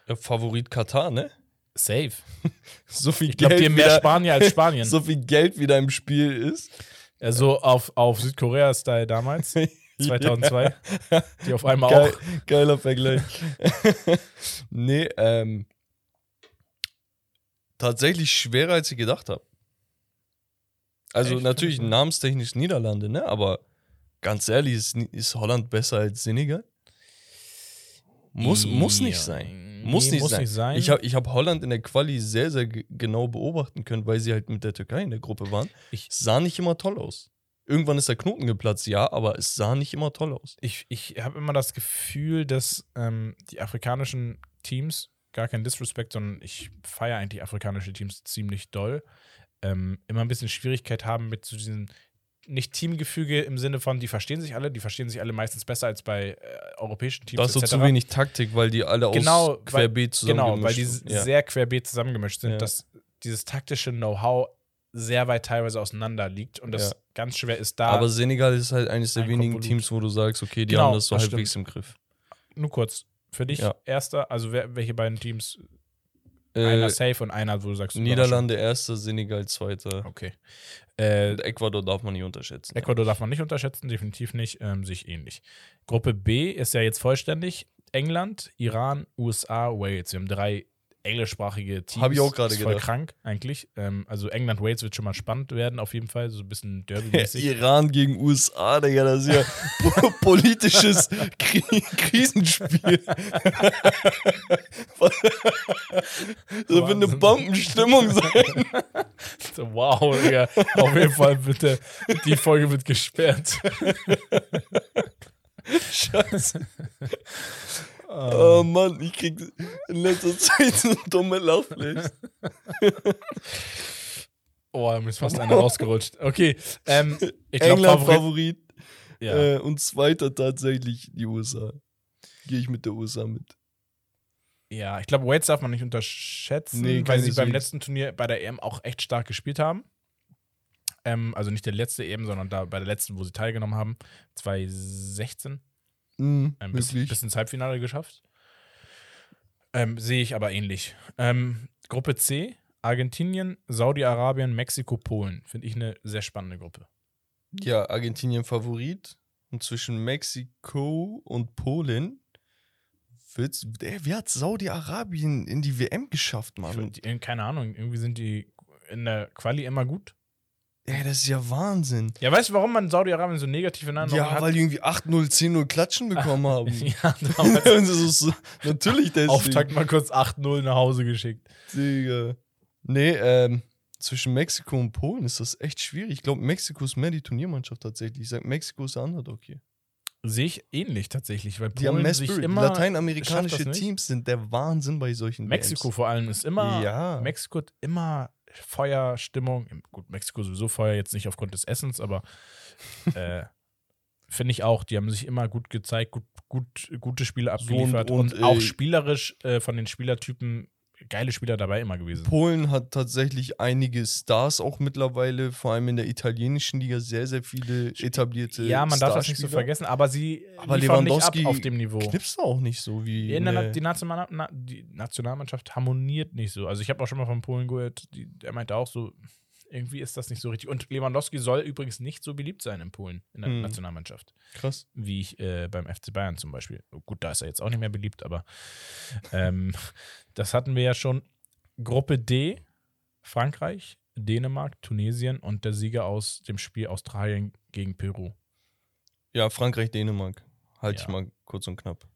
Der Favorit Katar, ne? Safe. <laughs> So viel Ich glaube, Geld dir mehr wieder- Spanier als Spanien. <laughs> so viel Geld wieder im Spiel ist. Also auf, auf Südkorea-Style damals, <laughs> 2002, die auf einmal Geil, auch. geiler Vergleich. nee, ähm, tatsächlich schwerer, als ich gedacht habe. Also Echt? natürlich namenstechnisch Niederlande, ne? Aber ganz ehrlich, ist, ist Holland besser als Senegal? Muss, muss nicht Ja, sein. Muss, nee, nicht, muss sein. nicht sein. Ich habe ich hab Holland in der Quali sehr, sehr ge- genau beobachten können, weil sie halt mit der Türkei in der Gruppe waren. Ich- es sah nicht immer toll aus. Irgendwann ist der Knoten geplatzt, ja, aber es sah nicht immer toll aus. Ich, ich habe immer das Gefühl, dass ähm, die afrikanischen Teams, gar kein Disrespect, sondern ich feiere eigentlich afrikanische Teams ziemlich doll, ähm, immer ein bisschen Schwierigkeit haben mit so diesem, nicht Teamgefüge im Sinne von, die verstehen sich alle, die verstehen sich alle meistens besser als bei äh, europäischen Teams. Da so etc. zu wenig Taktik, weil die alle Genau, aus querbeet zusammen Genau, weil die ja. sehr querbeet zusammengemischt sind, Ja. dass dieses taktische Know-how sehr weit teilweise auseinander liegt und das Ja. ganz schwer ist da. Aber Senegal ist halt eines der wenigen Konvolut. Teams, wo du sagst, okay, die Genau, haben das so das halbwegs stimmt. im Griff. nur kurz, für dich erster, also wer, welche beiden Teams? einer Äh, safe und einer, wo du sagst, Niederlande erster, Senegal zweiter. Okay. Äh, Ecuador darf man nicht unterschätzen. Ecuador darf man nicht unterschätzen, definitiv nicht, ähm, sich ähnlich. Gruppe B ist ja jetzt vollständig. England, Iran, USA, Wales. Wir haben drei englischsprachige Teams. Hab ich auch gerade ist voll gedacht. krank eigentlich. Ähm, also England Wales wird schon mal spannend werden auf jeden Fall, so ein bisschen <laughs> Derby-mäßig. Iran gegen USA, Digga, das ist ja po- <laughs> politisches Kri Krisenspiel. <laughs> so wird eine. Bombenstimmung sein. So, wow, Digga. Auf jeden Fall bitte, die Folge wird gesperrt. Scheiße. Oh Mann, ich krieg in letzter Zeit so dumme Laughplays. Oh, mir ist fast einer rausgerutscht. Okay, ähm, ich glaube, England Favorit. Favorit Ja. äh, und zweiter tatsächlich die USA. Gehe ich mit der USA mit. Ja, ich glaube, Wales darf man nicht unterschätzen, Nee, weil sie beim letzten Turnier bei der EM auch echt stark gespielt haben. Ähm, also nicht der letzte EM, sondern da bei der letzten, wo sie teilgenommen haben, 2016, Mhm, ähm, bis, bis ins Halbfinale geschafft. Ähm, Sehe ich aber ähnlich. Ähm, Gruppe C, Argentinien, Saudi-Arabien, Mexiko, Polen. Finde ich eine sehr spannende Gruppe. Ja, Argentinien Favorit. Und zwischen Mexiko und Polen wird's, ey, wer hat Saudi-Arabien in die WM geschafft, Ich Mann? die- keine Ahnung, irgendwie sind die in der Quali immer gut. Ey, das ist ja Wahnsinn. Ja, weißt du, warum man Saudi-Arabien so negativ in Erinnerung Ja, hat? weil die irgendwie 8-0, 10-0 Klatschen <laughs> bekommen haben. ja, damals <laughs> Und das ist so, natürlich deswegen. Auftakt mal kurz 8-0 nach Hause geschickt. Digga. Nee, ähm, zwischen Mexiko und Polen ist das echt schwierig. Ich glaube, Mexiko ist mehr die Turniermannschaft tatsächlich. Ich sag, Mexiko ist der Underdog hier. Sehe ich ähnlich tatsächlich, weil Die Polen mehr sich immer. Lateinamerikanische. Teams sind der Wahnsinn bei solchen Mexiko WMs. vor allem ist immer. Ja. Mexiko hat immer Feuerstimmung. Gut, Mexiko sowieso Feuer, jetzt nicht aufgrund des Essens, aber <laughs> äh, finde ich auch. Die haben sich immer gut gezeigt, gut, gut, gute Spiele So abgeliefert und- und, und, auch äh, spielerisch äh, von den Spielertypen geile Spieler dabei immer gewesen. Polen hat tatsächlich einige Stars auch mittlerweile, vor allem in der italienischen Liga, sehr, sehr viele etablierte Ja, man darf das nicht so vergessen, aber sie Aber liefern nicht ab Lewandowski auf dem Niveau. Knipst auch nicht so wie. In der, in Na- die, National, na, die Nationalmannschaft harmoniert nicht so. Also ich habe auch schon mal von Polen gehört, die, der meinte auch so, irgendwie ist das nicht so richtig. Und Lewandowski soll übrigens nicht so beliebt sein in Polen, in der Hm. Nationalmannschaft, Krass. wie ich äh, beim FC Bayern zum Beispiel. Gut, da ist er jetzt auch nicht mehr beliebt, aber ähm, <laughs> das hatten wir ja schon. Gruppe D, Frankreich, Dänemark, Tunesien und der Sieger aus dem Spiel Australien gegen Peru. Ja, Frankreich, Dänemark. Halte Ja. ich mal kurz und knapp.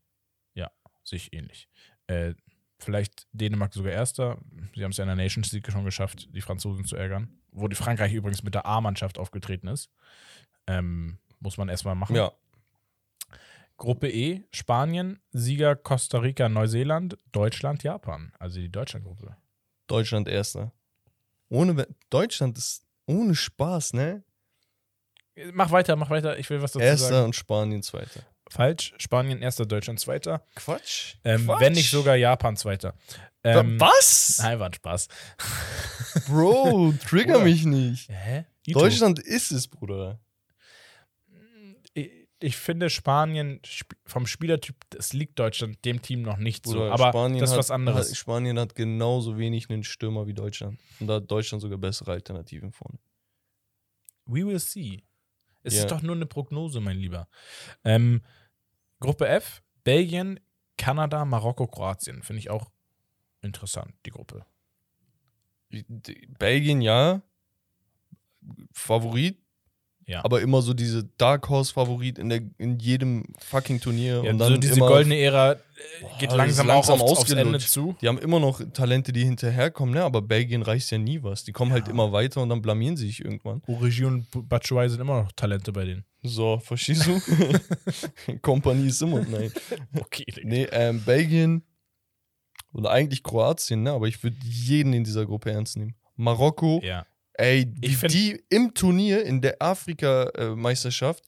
sich ähnlich. Äh, vielleicht Dänemark sogar Erster. Sie haben es ja in der Nations League schon geschafft, die Franzosen zu ärgern. Wo die Frankreich übrigens mit der A-Mannschaft aufgetreten ist. Ähm, muss man erstmal machen. Ja, Gruppe E, Spanien, Sieger Costa Rica, Neuseeland, Deutschland, Japan. Also die Deutschlandgruppe. Deutschland erster. Ohne Deutschland ist ohne Spaß, ne? Mach weiter, mach weiter. Ich will was dazu Erster sagen. und Spanien zweiter. Falsch. Spanien erster, Deutschland zweiter. Quatsch. Ähm, Quatsch. wenn nicht sogar Japan zweiter. Ähm, Was? Nein, war ein Spaß. <laughs> Bro, trigger Bruder. mich nicht. Hä? Ito. Deutschland ist es, Bruder. ich, ich finde Spanien sp- vom Spielertyp, das liegt Deutschland dem Team noch nicht so. Bruder, Aber Spanien das ist was anderes. Hat, Spanien hat genauso wenig einen Stürmer wie Deutschland. Und da hat Deutschland sogar bessere Alternativen vorne. We will see. Es Ja. ist doch nur eine Prognose, mein Lieber. Ähm, Gruppe F, Belgien, Kanada, Marokko, Kroatien. Finde ich auch interessant, die Gruppe. Belgien, ja. Favorit. Ja. Aber immer so diese Dark Horse Favorit in, der, in jedem fucking Turnier. Ja, und dann so diese immer, goldene Ära äh, Boah, geht das langsam, langsam auch aufs, aufs Ende zu. Die haben immer noch Talente, die hinterherkommen, ne? aber Belgien reicht ja nie was. Die kommen halt Ja. immer weiter und dann blamieren sie sich irgendwann. Origi und Batshuayi sind immer noch Talente bei denen. So, verstehst du? <laughs> Kompanie ist immer. Nein. <laughs> Okay, Digga. Nee, ähm, Belgien oder eigentlich Kroatien, ne? aber ich würde jeden in dieser Gruppe ernst nehmen. Marokko, Ja. Ey, die, Ich find- die im Turnier, in der Afrika-Meisterschaft,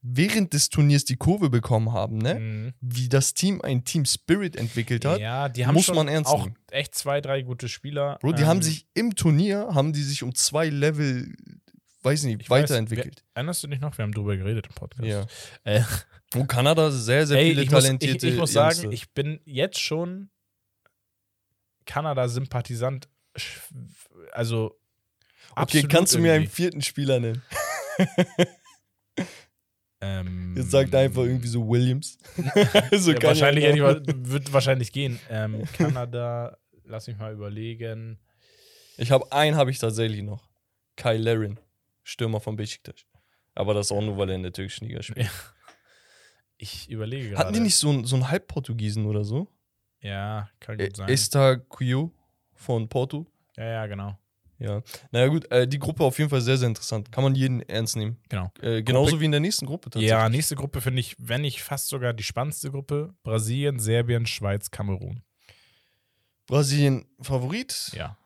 während des Turniers die Kurve bekommen haben, ne? Mhm. Wie das Team ein Team Spirit entwickelt hat. Ja, die haben muss man ernst auch nehmen. echt zwei, drei gute Spieler. Bro, die Ähm, haben sich im Turnier, haben die sich um zwei Level, weiß nicht, Ich weiß, weiterentwickelt. wer- Erinnerst du dich noch? Wir haben drüber geredet im Podcast. ja. Äh, Und Kanada sehr, sehr ey, viele ich muss, ich, talentierte ich muss sagen, Youngster. ich bin jetzt schon Kanada-Sympathisant. Sch- Also. Okay, absolut kannst du mir einen vierten Spieler nennen? <laughs> Ähm, Jetzt sagt einfach irgendwie so Williams. <laughs> so ja, wahrscheinlich ja wird wahrscheinlich gehen. Ähm, Kanada. lass mich mal überlegen. Ich habe einen habe ich tatsächlich noch. Kai Larin, Stürmer von Besiktas. Aber das auch nur, weil er in der türkischen Liga spielt. Ja. Ich überlege gerade. Hatten die nicht so, einen- so einen Halbportugiesen oder so? Ja, kann Ä- gut sein. Esta Cuyo von Porto. ja, ja, genau. Ja. Naja, gut, äh, die Gruppe auf jeden Fall sehr, sehr interessant. Kann man jeden ernst nehmen. Genau. Äh, genauso wie in der nächsten Gruppe tatsächlich. Ja, nächste Gruppe finde ich, wenn nicht fast sogar die spannendste Gruppe. Brasilien, Serbien, Schweiz, Kamerun. Brasilien Favorit. Ja.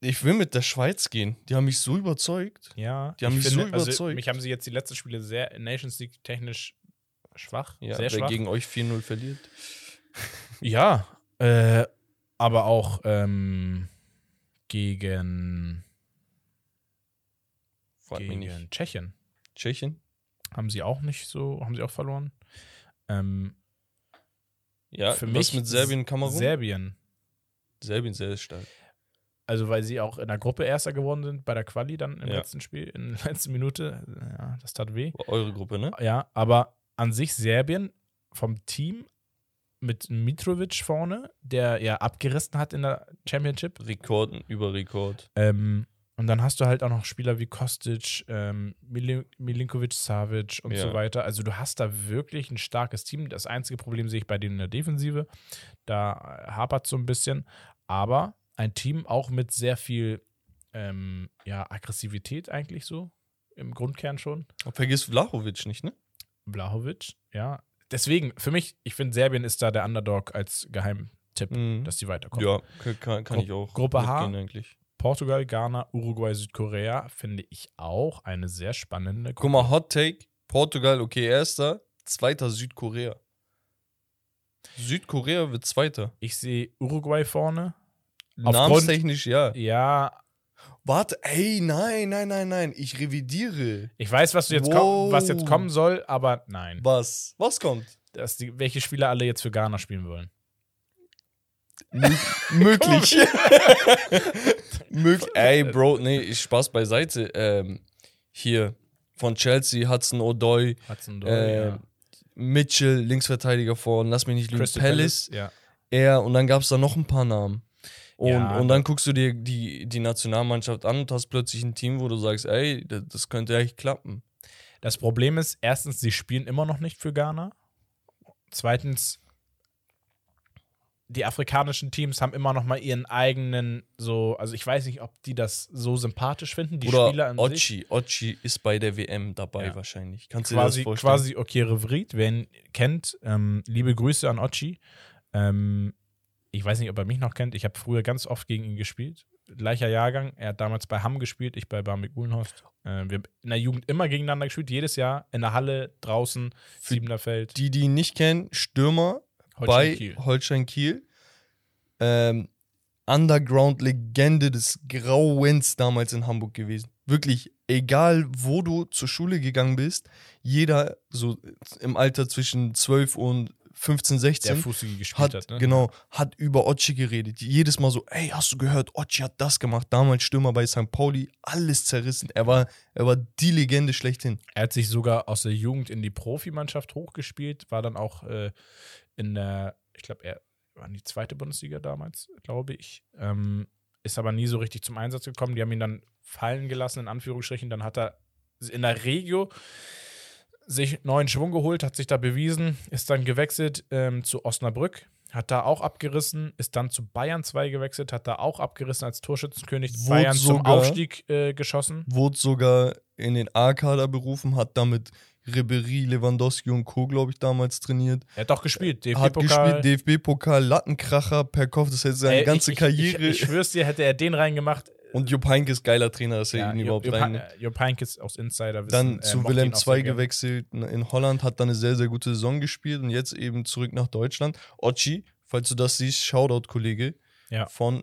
Ich will mit der Schweiz gehen. Die haben mich so überzeugt. Ja. Die haben ich mich so also, überzeugt. mich haben sie jetzt die letzten Spiele sehr Nations League technisch schwach. Ja, sehr wer schwach. gegen euch 4-0 verliert. Ja, äh, aber auch ähm, gegen, gegen. Tschechien Tschechien? haben sie auch nicht so, haben sie auch verloren. Ähm, Ja, für mich mit Serbien, Kamerun? Serbien. Serbien sehr stark. Also, weil sie auch in der Gruppe Erster geworden sind, bei der Quali dann im Ja. letzten Spiel, in der letzten Minute. Ja, das tat weh. Eure Gruppe, ne? Ja, aber an sich Serbien vom Team mit Mitrovic vorne, der ja abgerissen hat in der Championship. Rekord über Rekord. Ähm, und dann hast du halt auch noch Spieler wie Kostic, ähm, Mili- Milinkovic, Savic und Ja. so weiter. Also du hast da wirklich ein starkes Team. Das einzige Problem sehe ich bei denen in der Defensive. Da hapert so ein bisschen. Aber ein Team auch mit sehr viel ähm, ja, Aggressivität eigentlich so. Im Grundkern schon. Vergiss Vlahovic nicht, ne? Blahovic, ja. Deswegen, für mich, ich finde, Serbien ist da der Underdog als Geheimtipp, Mhm. dass die weiterkommen. Ja, kann, kann, Gru- ich auch. Gruppe H? eigentlich. Portugal, Ghana, Uruguay, Südkorea finde ich auch eine sehr spannende Guck mal, Hot Take. Portugal, okay, erster. Zweiter Südkorea. Südkorea wird zweiter. Ich sehe Uruguay vorne. Namenstechnisch, ja. Ja, Warte, ey, nein, nein, nein, nein. Ich revidiere. ich weiß, was, du jetzt Wow. komm, was jetzt kommen soll, aber nein. Was? Was kommt? Dass die, welche Spieler alle jetzt für Ghana spielen wollen. <laughs> Möglich. <laughs> Möglich. Ey, Bro, nee, ich Spaß beiseite. Ähm, hier von Chelsea, Hudson O'Doy, Hudson äh, ja. Mitchell, Linksverteidiger von, lass mich nicht lügen, Crystal Palace, Ja. er und dann gab es da noch ein paar Namen. Und, Ja, und dann guckst du dir die, die Nationalmannschaft an und hast plötzlich ein Team, wo du sagst, ey, das, das könnte eigentlich klappen. Das Problem ist, erstens, sie spielen immer noch nicht für Ghana. Zweitens, die afrikanischen Teams haben immer noch mal ihren eigenen, so, also ich weiß nicht, ob die das so sympathisch finden, die Oder Spieler an sich. Ochi, Ochi ist bei der WM dabei Ja. wahrscheinlich. Kannst du dir Quasi, das vorstellen? quasi Okere Vrit, wer ihn kennt, ähm, liebe Grüße an Ochi. Ähm, ich weiß nicht, ob er mich noch kennt. Ich habe früher ganz oft gegen ihn gespielt. Gleicher Jahrgang. Er hat damals bei Hamm gespielt, ich bei Barmik Uhlenhorst. Äh, wir haben in der Jugend immer gegeneinander gespielt, jedes Jahr in der Halle, draußen, Für Siebener Feld. Die, die ihn nicht kennen, Stürmer Holstein bei Kiel. Holstein Kiel. Ähm, Underground-Legende des Grauens damals in Hamburg gewesen. Wirklich, egal wo du zur Schule gegangen bist, jeder so im Alter zwischen 12 und 15, der 16 Fußige gespielt hat, hat. ne? genau, hat über Ochi geredet. Jedes Mal so, ey, hast du gehört, Ochi hat das gemacht. Damals Stürmer bei St. Pauli, alles zerrissen. Er war, er war die Legende schlechthin. Er hat sich sogar aus der Jugend in die Profimannschaft hochgespielt, war dann auch äh, in der, ich glaube, er war in die zweite Bundesliga damals, glaube ich. Ähm, ist aber nie so richtig zum Einsatz gekommen. Die haben ihn dann fallen gelassen, in Anführungsstrichen. Dann hat er in der Regio sich neuen Schwung geholt, hat sich da bewiesen, ist dann gewechselt ähm, zu Osnabrück, hat da auch abgerissen, ist dann zu Bayern 2 gewechselt, hat da auch abgerissen als Torschützenkönig, Wurde Bayern zum sogar- Aufstieg äh, geschossen. Wurde sogar in den A-Kader berufen, hat damit Ribery, Lewandowski und Co., glaube ich, damals trainiert. Er hat doch gespielt, hat DFB-Pokal. gespielt, DFB-Pokal, Lattenkracher per Kopf, das hätte seine Ey, ganze ich, Karriere. Ich, ich, ich schwör's dir, hätte er den reingemacht. Und Jupp Heynckes, geiler Trainer, dass er Ja, ihn Jupp, überhaupt Jupp, rein. Jupp Heynckes aus Insider Dann äh, zu mochte Willem II gewechselt in Holland, hat dann eine sehr, sehr gute Saison gespielt und jetzt eben zurück nach Deutschland. Ochi, falls du das siehst, Shoutout, Kollege, Ja. von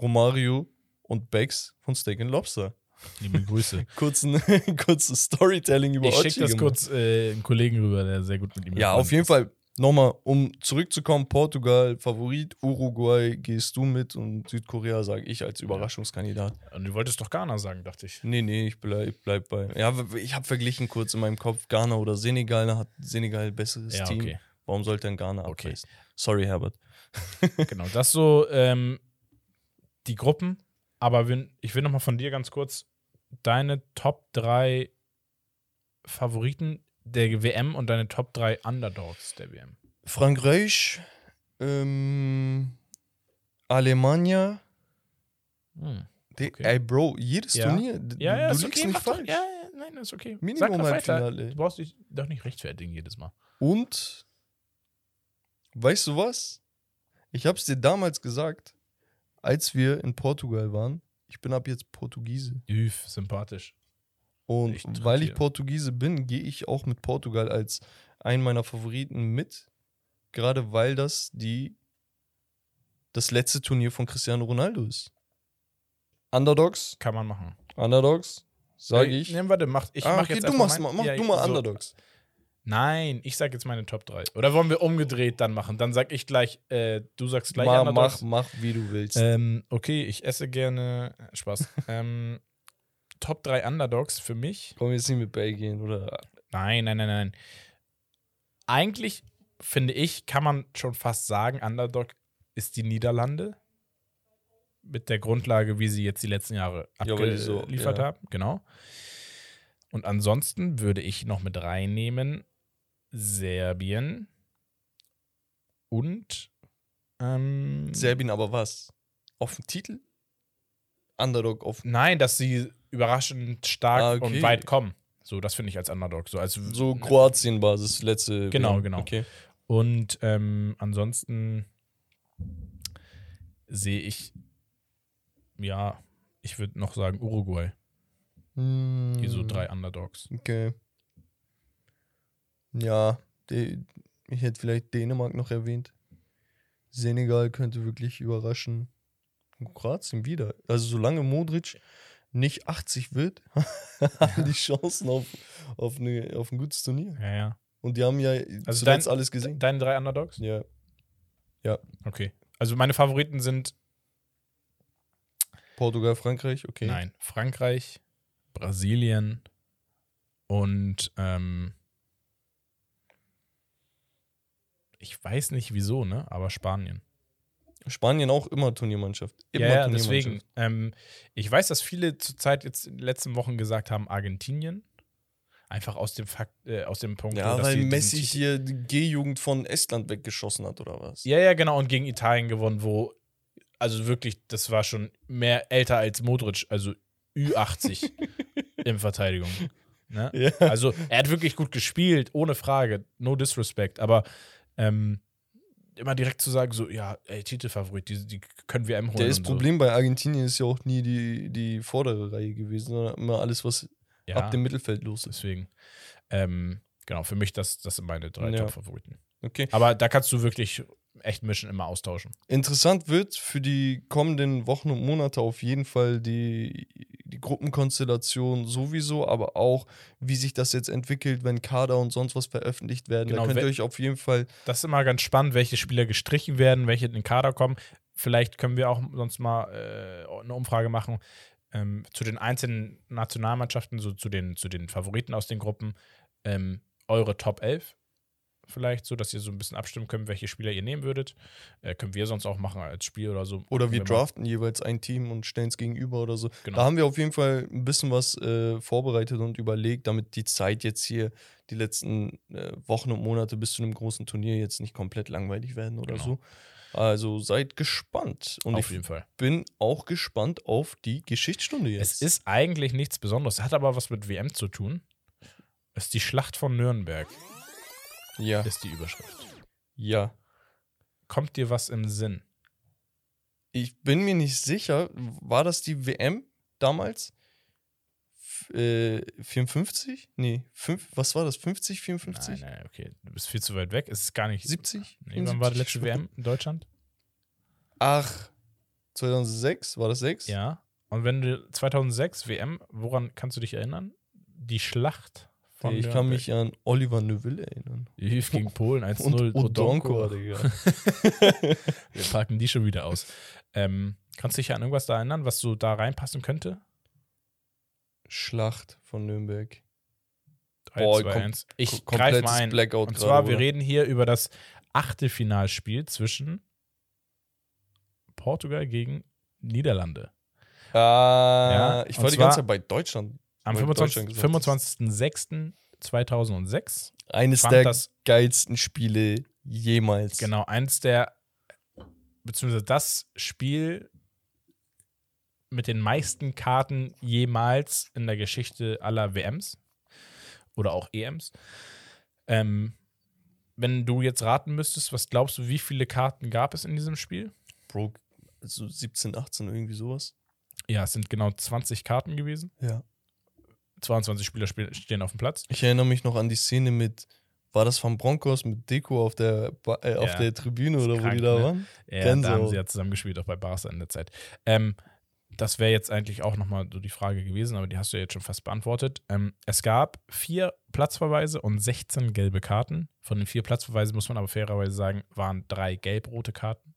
Romario und Bex von Steak and Lobster. Liebe Grüße. <laughs> Kurzen, <laughs> kurzes Storytelling über ich Ochi schicke das gemacht. kurz äh, einen Kollegen rüber, der sehr gut mit ihm Ja, befreundet auf jeden ist. Fall. Nochmal, um zurückzukommen, Portugal, Favorit, Uruguay gehst du mit und Südkorea sage ich als Überraschungskandidat. Und du wolltest doch Ghana sagen, dachte ich. Nee, nee, ich bleib, bleib bei. Ja, ich habe verglichen kurz in meinem Kopf, Ghana oder Senegal, da hat Senegal ein besseres Ja, Team. okay. Warum sollte ein Ghana Okay. abreißen? Sorry, Herbert. <laughs> genau, das so ähm, die Gruppen. Aber wenn, ich will noch mal von dir ganz kurz deine Top 3 Favoriten der WM und deine Top 3 Underdogs der WM. Frankreich, ähm, Alemannia. Hm. Okay. Ey, Bro, jedes Ja. Turnier, Ja, ja, du ist liegst okay. nicht falsch. ja, ja, nein, ist okay. Minimum. Halbfinale. Du brauchst dich doch nicht rechtfertigen jedes Mal. Und, weißt du was? Ich hab's dir damals gesagt, als wir in Portugal waren. Ich bin ab jetzt Portugiese. Üff, sympathisch. Und Ich weil ich. Portugiese bin, gehe ich auch mit Portugal als einen meiner Favoriten mit. Gerade weil das die das letzte Turnier von Cristiano Ronaldo ist. Underdogs, Kann man machen. Underdogs, sage ich. Nee, warte, mach, ich ah, mach okay, jetzt du machst mein- mal, mach Ja, du mal so. Underdogs. Nein, ich sag jetzt meine Top 3. Oder wollen wir umgedreht dann machen? Dann sag ich gleich, äh, du sagst gleich Mach, Underdogs. mach, mach, wie du willst. Ähm, okay, ich esse gerne. Spaß. <laughs> ähm, Top 3 Underdogs für mich. Komm jetzt nicht mit Belgien oder Nein, nein, nein, nein. Eigentlich finde ich, kann man schon fast sagen, Underdog ist die Niederlande. Mit der Grundlage, wie sie jetzt die letzten Jahre Ja, die so- abgeliefert ja. haben. Genau. Und ansonsten würde ich noch mit reinnehmen Serbien und ähm, Serbien, aber was? Auf dem Titel? Underdog auf Nein, dass sie überraschend stark Ah, okay. und weit kommen. So, das finde ich als Underdog. So, als so Kroatien-Basis, letzte. Genau, genau. Okay. Und ähm, ansonsten sehe ich, ja, ich würde noch sagen Uruguay. Die so Hm, drei Underdogs. Okay. Ja, die, ich hätte vielleicht Dänemark noch erwähnt. Senegal könnte wirklich überraschen. Kroatien wieder. Also solange Modric nicht 80 wird, <laughs> haben die Chancen auf, auf, eine, auf ein gutes Turnier. Ja, ja. Und die haben ja Also zuletzt dein- alles gesehen. Deine drei Underdogs? Ja. Okay. Also meine Favoriten sind, Portugal, Frankreich, okay. nein, Frankreich, Brasilien und ähm, ich weiß nicht wieso, ne? Aber Spanien. Spanien auch immer Turniermannschaft. Immer Ja, ja Turniermannschaft. deswegen. Ähm, ich weiß, dass viele zurzeit jetzt in den letzten Wochen gesagt haben, Argentinien. Einfach aus dem Fakt, äh, aus dem Punkt, Ja, weil Messi hier die G-Jugend von Estland weggeschossen hat, oder was? Ja, ja, genau, und gegen Italien gewonnen, wo, also wirklich, das war schon mehr älter als Modric, also Ü80 <laughs> in Verteidigung. Ne? Ja. Also, er hat wirklich gut gespielt, ohne Frage, no disrespect, aber ähm, immer direkt zu sagen, so, ja, ey, Titelfavorit, die, die können wir M holen. Der ist und so. Problem bei Argentinien ist ja auch nie die, die vordere Reihe gewesen, sondern immer alles, was ja, ab dem Mittelfeld los ist. deswegen. Ähm, genau, für mich, das, das sind meine drei Ja. Top-Favoriten. Okay. Aber da kannst du wirklich echt mischen, immer austauschen. Interessant wird für die kommenden Wochen und Monate auf jeden Fall die, die Gruppenkonstellation sowieso, aber auch, wie sich das jetzt entwickelt, wenn Kader und sonst was veröffentlicht werden. Genau, da könnt ihr euch auf jeden Fall Das ist immer ganz spannend, welche Spieler gestrichen werden, welche in den Kader kommen. Vielleicht können wir auch sonst mal äh, eine Umfrage machen ähm, zu den einzelnen Nationalmannschaften, so zu den, zu den Favoriten aus den Gruppen. Ähm, eure Top 11 vielleicht, so dass ihr so ein bisschen abstimmen könnt, welche Spieler ihr nehmen würdet. Äh, können wir sonst auch machen als Spiel oder so. Oder wir draften jeweils ein Team und stellen es gegenüber oder so. Genau. Da haben wir auf jeden Fall ein bisschen was äh, vorbereitet und überlegt, damit die Zeit jetzt hier, die letzten äh, Wochen und Monate bis zu einem großen Turnier jetzt nicht komplett langweilig werden oder Genau. so. Also seid gespannt. Und Auf ich jeden Fall. bin auch gespannt auf die Geschichtsstunde jetzt. Es ist eigentlich nichts Besonderes, hat aber was mit WM zu tun. Es ist die Schlacht von Nürnberg, ja, ist die Überschrift. ja. Kommt dir was im Sinn? Ich bin mir nicht sicher, war das die WM damals? F äh, 54? Nee, fünf, was war das? 50, 54? Nein, nein, okay. Du bist viel zu weit weg. Es ist gar nicht. 70? Nee, wann war die 74? letzte WM in Deutschland? Ach, 2006? War das 6? Ja. Und wenn du 2006 WM, woran kannst du dich erinnern? Die Schlacht von ich kann mich an Oliver Neuville erinnern. Hilf gegen <laughs> Polen 1-0. Und Odonko. Digga. <laughs> Wir packen die schon wieder aus. Ähm, kannst du dich an irgendwas da erinnern, was so da reinpassen könnte? Schlacht von Nürnberg. 3, Boah, 2, kom- 1. Ich greife mal ein. Blackout Und gerade, zwar, wir Bruder. reden hier über das Achtelfinalspiel zwischen Portugal gegen Niederlande. Ah, Ja, ich war die ganze Zeit bei Deutschland. Am Weil 25. Deutschland gesagt 25.06.2006 Eines der geilsten Spiele jemals. genau eins der, beziehungsweise das Spiel mit den meisten Karten jemals in der Geschichte aller WMs oder auch EMs. Ähm, wenn du jetzt raten müsstest, was glaubst du, wie viele Karten gab es in diesem Spiel? Bro, so 17, 18, irgendwie sowas. Ja, es sind genau 20 Karten gewesen. Ja. 22 Spieler spiel- stehen auf dem Platz. Ich erinnere mich noch an die Szene mit, war das von Broncos mit Deko auf der, Ba- äh, auf Ja. der Tribüne oder wo krank, die da ne? waren? Ja, da haben sie ja zusammen gespielt, auch bei Barca in der Zeit. Ähm, das wäre jetzt eigentlich auch nochmal so die Frage gewesen, aber die hast du ja jetzt schon fast beantwortet. Ähm, es gab vier Platzverweise und 16 gelbe Karten. Von den vier Platzverweisen muss man aber fairerweise sagen, waren drei gelb-rote Karten.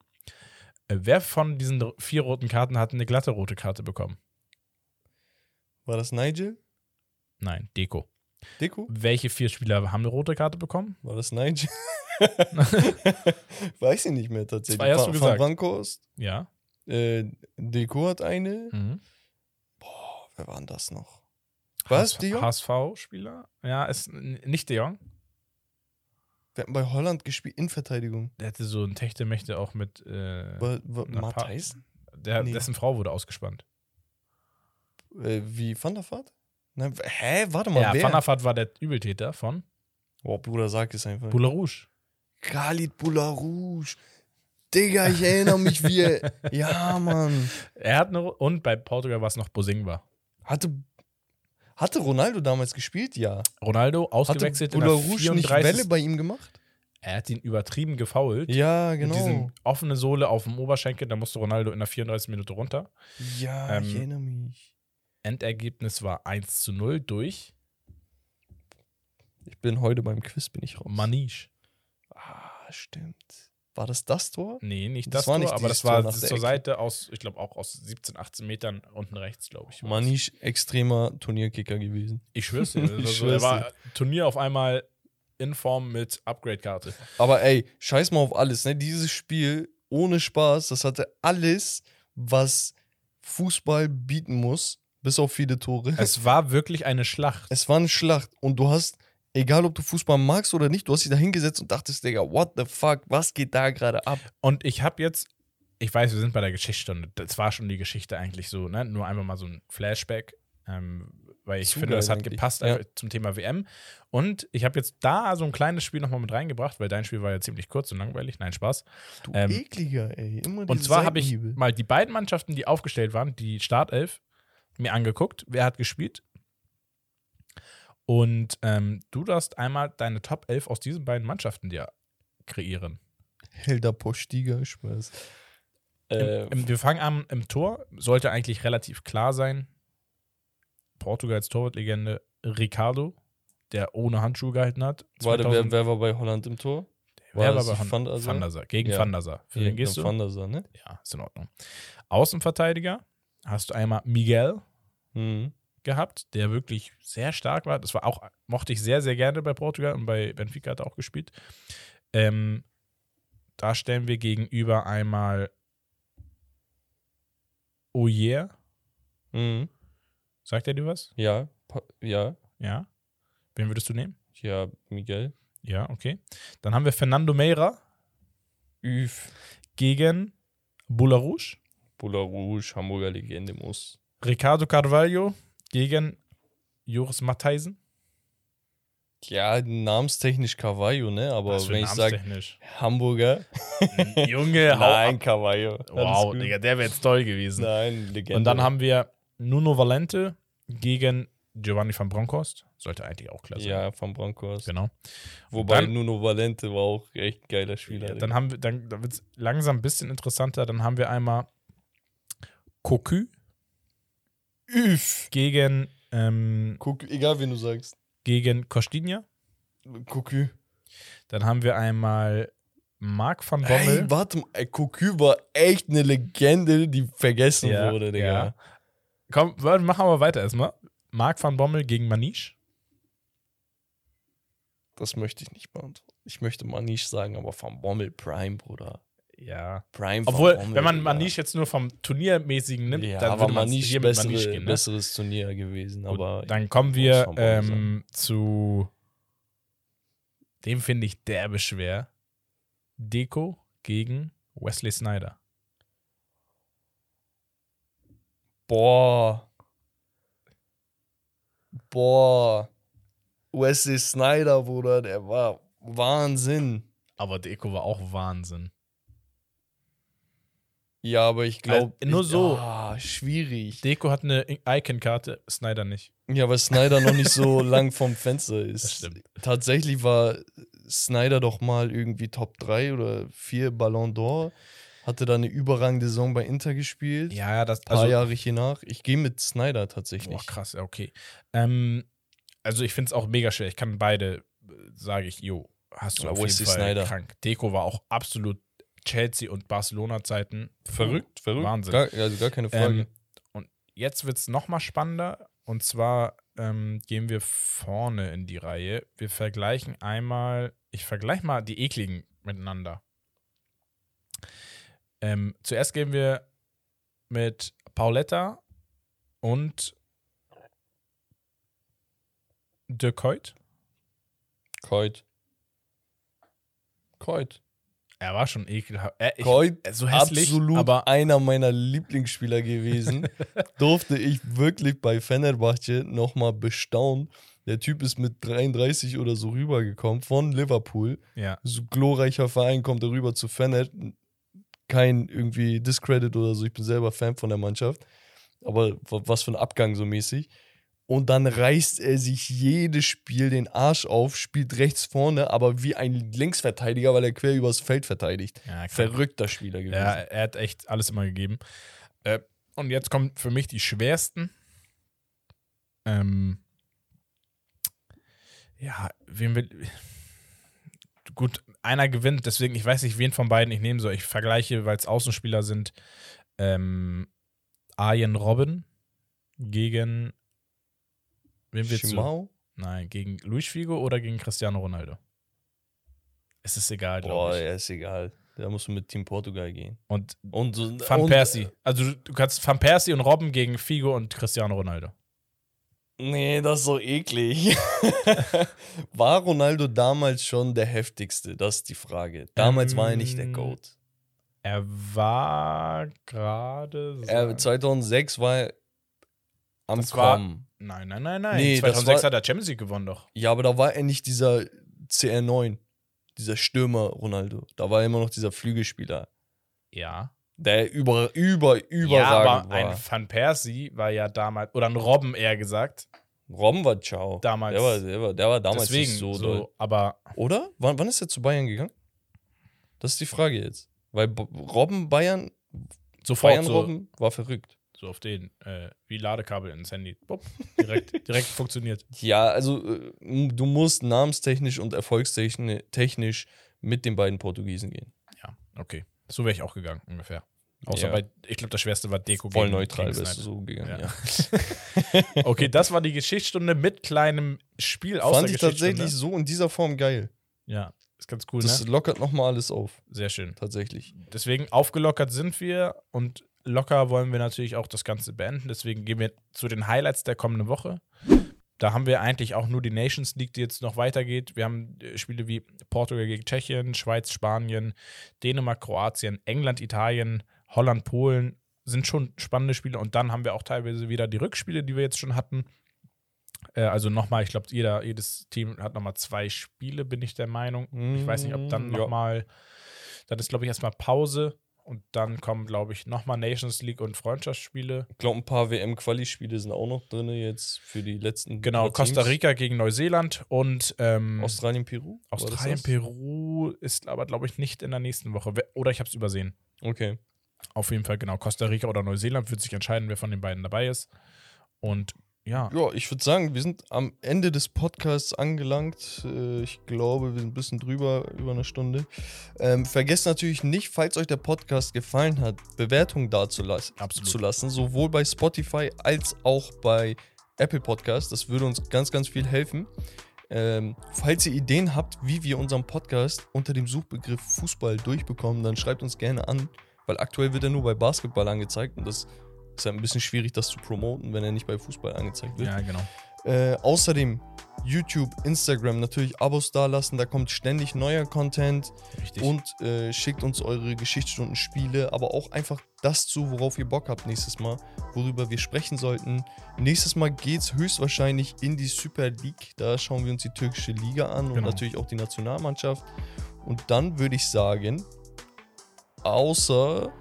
Äh, wer von diesen vier roten Karten hat eine glatte rote Karte bekommen? War das Nigel? Nein, Deko. Deko? Welche vier Spieler haben eine rote Karte bekommen? War das Nigel? <laughs> Weiß ich nicht mehr tatsächlich. Zwei hast Van- du Van gesagt. Broncos, Ja. äh, Deko hat eine. Mhm. Boah, wer war denn das noch? Was, De Jong? HSV-Spieler? Ja, ist nicht De Jong. Wir hatten bei Holland gespielt, in Verteidigung. Der hatte so ein Techtelmächte auch mit. Äh, War, Matthijs? der, nee. Dessen Frau wurde ausgespannt. Äh, wie Van der Vaart? W- hä? Warte mal, Ja, wer? Van Vaart war der Übeltäter von oh, Bruder, sag es einfach. Boule Rouge. Khalid Boularouche. Digga, ich erinnere mich wie er. <laughs> Ja, Mann. Er hat eine. Und bei Portugal war es noch Bosingwa. Hatte, hatte Ronaldo damals gespielt? Ja. Ronaldo Hatte ausgewechselt in der Boularouche nicht 34. Welle bei ihm gemacht? Er hat ihn übertrieben gefoult. Ja, Mit genau. diesem offene Sohle auf dem Oberschenkel, da musste Ronaldo in der 34 Minute runter. Ja, ich Ähm, erinnere mich. Endergebnis war 1 zu 0 durch Ich bin heute beim Quiz, bin ich raus. Maniche. Ah, stimmt. War das das Tor? Nee, nicht Das das, war Tor, nicht aber das war das zur. Seite aus, ich glaube auch aus 17, 18 Metern unten rechts, glaube ich. Manisch, extremer Turnierkicker gewesen. Ich schwör's dir. <laughs> Also, Ich schwör's er war Turnier auf einmal in Form mit Upgrade-Karte. Aber ey, scheiß mal auf alles, ne? Dieses Spiel, ohne Spaß, das hatte alles, was Fußball bieten muss, bis auf viele Tore. Es war wirklich eine Schlacht. Es war eine Schlacht und du hast, egal ob du Fußball magst oder nicht, du hast dich da hingesetzt und dachtest, Digga, what the fuck, was geht da gerade ab? Und ich habe jetzt, ich weiß, wir sind bei der Geschichtsstunde. Das war schon die Geschichte eigentlich so, ne? Nur einfach mal so ein Flashback. Ähm, weil ich Zu finde, das hat eigentlich, gepasst ja. einfach zum Thema WM. Und ich habe jetzt da so ein kleines Spiel nochmal mit reingebracht, weil dein Spiel war ja ziemlich kurz und langweilig. Nein, Spaß. Du Ähm, ekliger, ey. Immer Und zwar habe ich mal die beiden Mannschaften, die aufgestellt waren, die Startelf, mir angeguckt. Wer hat gespielt? Und ähm, du darfst einmal deine Top 11 aus diesen beiden Mannschaften dir kreieren. Helder Postiger, Spaß. Äh, Im, im, wir fangen an im Tor. Sollte eigentlich relativ klar sein. Portugals Torwartlegende Ricardo, der ohne Handschuhe gehalten hat. warte, 2000 wer, wer war bei Holland im Tor? wer war bei Van der Sar? Sar? Gegen Ja. Van der Sar. Für wen gehst du? Van der Sar, ne? Ja, ist in Ordnung. Außenverteidiger hast du einmal Miguel Mhm. gehabt, der wirklich sehr stark war. Das war auch, mochte ich sehr, sehr gerne bei Portugal und bei Benfica hat er auch gespielt. Ähm, da stellen wir gegenüber einmal Oyer. Mhm. Sagt er dir was? Ja, ja, Ja. Wen würdest du nehmen? ja, Miguel. Ja, okay. Dann haben wir Fernando Meira Üf. gegen Boularouche. Boularouche, Hamburger Legende muss. Ricardo Carvalho gegen Joris Matthijsen. Ja, namenstechnisch Carvalho, ne? Aber wenn ich sage. Hamburger. <laughs> Junge, <laughs> Nein. Carvalho. Wow. Digga, der wäre jetzt toll gewesen. Nein, Legende. Und dann haben wir Nuno Valente gegen Giovanni van Bronckhorst. Sollte eigentlich auch klar sein. Ja, von Broncos. Genau. Wobei Dann- Nuno Valente war auch echt ein geiler Spieler. Ja, dann haben wir, dann, dann wird es langsam ein bisschen interessanter. Dann haben wir einmal Cocu Üf. gegen, ähm, Guck, egal, wen du sagst. gegen Costinha. Cocu. Dann haben wir einmal Marc van Bommel. Ey, warte mal. Cocu war echt eine Legende, die vergessen Ja, wurde, Digga. ja. Komm, machen wir weiter erstmal. Marc van Bommel gegen Maniche. Das möchte ich nicht beantworten. Ich möchte Manish sagen, aber Van Bommel Prime, Bruder. Ja. Prime Obwohl, Bommel, wenn man Digga. Manish jetzt nur vom Turniermäßigen nimmt, ja, dann würde man hier mit bessere, Manish gehen. Ne? besseres Turnier gewesen. Gut, aber dann kommen wir ähm, zu dem finde ich derbe schwer. Deko gegen Wesley Snyder. boah. Boah. Wesley Snyder, Bruder, der war Wahnsinn. Aber Deko war auch Wahnsinn. Ja, aber ich glaube. Also, nur so. Ah, schwierig. Deko hat eine Icon-Karte, Snyder nicht. Ja, weil Snyder noch nicht so <laughs> lang vom Fenster ist. Das stimmt. Tatsächlich war Snyder doch mal irgendwie Top 3 oder 4 Ballon d'Or. Hatte da eine überragende Saison bei Inter gespielt. Ja, das Ein paar also, Jahre hier nach. Ich gehe mit Snyder tatsächlich. Boah, krass, ja, okay. Ähm, also ich finde es auch mega schwer. Ich kann beide, sage ich, jo, hast du Ja, auf jeden Fall Sneijder. krank. Deko war auch absolut Chelsea und Barcelona-Zeiten. Verrückt, verrückt. Wahnsinn. Gar, also gar keine Frage. Ähm, und jetzt wird es nochmal spannender. Und zwar ähm, gehen wir vorne in die Reihe. Wir vergleichen einmal, ich vergleiche mal die ekligen miteinander. Ähm, zuerst gehen wir mit Pauletta und De Coit. Keut. Keut. Er war schon ekelhaft. Äh, ich, äh, so hässlich, absolut aber einer meiner Lieblingsspieler gewesen. <laughs> Durfte ich wirklich bei Fenerbahce nochmal bestaunen. Der Typ ist mit 33 oder so rübergekommen von Liverpool. ja. So glorreicher Verein kommt er rüber zu Fener. Kein irgendwie Discredit oder so. Ich bin selber Fan von der Mannschaft. Aber wa- was für ein Abgang so mäßig. Und dann reißt er sich jedes Spiel den Arsch auf, spielt rechts vorne, aber wie ein Linksverteidiger, weil er quer übers Feld verteidigt. Ja. Verrückter Spieler gewesen. Ja, er hat echt alles immer gegeben. Äh, und jetzt kommen für mich die schwersten. Ähm, ja, wen will. Gut, einer gewinnt, deswegen, ich weiß nicht, wen von beiden ich nehmen soll. Ich vergleiche, weil es Außenspieler sind, ähm, Arjen Robben gegen. Wen willst du? Schimau? Nein, gegen Luis Figo oder gegen Cristiano Ronaldo? Es ist egal, Boah, glaube ich. ja, ist egal. Da musst du mit Team Portugal gehen. Und Und so- Van und, Persie. Also du, du kannst Van Persie und Robben gegen Figo und Cristiano Ronaldo. Nee, das ist so eklig. <laughs> war Ronaldo damals schon der heftigste? Das ist die Frage. Damals war er nicht der Ähm, GOAT. Er war gerade. Er, 2006 war er am Das Kommen. Nein, nein, nein, nein. Nee, das 2006 war- hat er Champions League gewonnen doch. Ja, aber da war er nicht dieser CR9, dieser Stürmer Ronaldo. Da war er immer noch dieser Flügelspieler, Ja. der über, über, Ja, überragend aber ein war. Van Persie war ja damals, oder ein Robben eher gesagt. Robben war ciao. Damals. Der war, der war, der war damals Deswegen nicht so, so, doll. aber Oder? Wann, wann ist er zu Bayern gegangen? Das ist die Frage jetzt. Weil Robben Bayern, sofort Bayern so, Robben war verrückt. So auf den, äh, wie Ladekabel ins Handy. Bupp, direkt, <laughs> direkt funktioniert. Ja, also äh, du musst namenstechnisch und erfolgstechnisch technisch mit den beiden Portugiesen gehen. Ja, okay. So wäre ich auch gegangen, ungefähr. Außer Ja. bei, ich glaube, das schwerste war Deko Voll neutral bist du so gegangen. Ja. Ja. <laughs> Okay, das war die Geschichtsstunde mit kleinem Spiel aus Fand ich tatsächlich so in dieser Form geil. Ja, ist ganz cool, Das ne? lockert nochmal alles auf, Sehr schön. tatsächlich. Deswegen aufgelockert sind wir und locker wollen wir natürlich auch das Ganze beenden. Deswegen gehen wir zu den Highlights der kommenden Woche. Da haben wir eigentlich auch nur die Nations League, die jetzt noch weitergeht. Wir haben äh, Spiele wie Portugal gegen Tschechien, Schweiz, Spanien, Dänemark, Kroatien, England, Italien, Holland, Polen. Sind schon spannende Spiele. Und dann haben wir auch teilweise wieder die Rückspiele, die wir jetzt schon hatten. Äh, also nochmal, ich glaube, jeder, jedes Team hat nochmal zwei Spiele, bin ich der Meinung. Ich weiß nicht, ob dann ja. nochmal, dann ist, glaube ich, erstmal Pause und dann kommen, glaube ich, nochmal Nations League und Freundschaftsspiele. Ich glaube, ein paar WM-Quali-Spiele sind auch noch drin jetzt für die letzten. Genau, Costa. Rica gegen Neuseeland und ähm, Australien, Peru. War das Australien, das? Peru ist aber, glaube ich, nicht in der nächsten Woche. Oder ich habe es übersehen. Okay. Auf jeden Fall, genau. Costa Rica oder Neuseeland wird sich entscheiden, wer von den beiden dabei ist. Und ja, Ja, ich würde sagen, wir sind am Ende des Podcasts angelangt. Äh, Ich glaube, wir sind ein bisschen drüber, über eine Stunde. Ähm, vergesst natürlich nicht, falls euch der Podcast gefallen hat, Bewertungen dazulassen, Absolut. zu lassen, sowohl bei Spotify als auch bei Apple Podcast. Das würde uns ganz, ganz viel helfen. Ähm, falls ihr Ideen habt, wie wir unseren Podcast unter dem Suchbegriff Fußball durchbekommen, dann schreibt uns gerne an, weil aktuell wird er nur bei Basketball angezeigt und das ist halt ein bisschen schwierig, das zu promoten, wenn er nicht bei Fußball angezeigt wird. Ja, genau. Äh, außerdem YouTube, Instagram natürlich Abos dalassen, da kommt ständig neuer Content Richtig. und äh, schickt uns eure Geschichtsstunden, Spiele, aber auch einfach das zu, worauf ihr Bock habt nächstes Mal, worüber wir sprechen sollten. Nächstes Mal geht es höchstwahrscheinlich in die Super League, da schauen wir uns die türkische Liga an und Genau. natürlich auch die Nationalmannschaft. Und dann würde ich sagen, außer,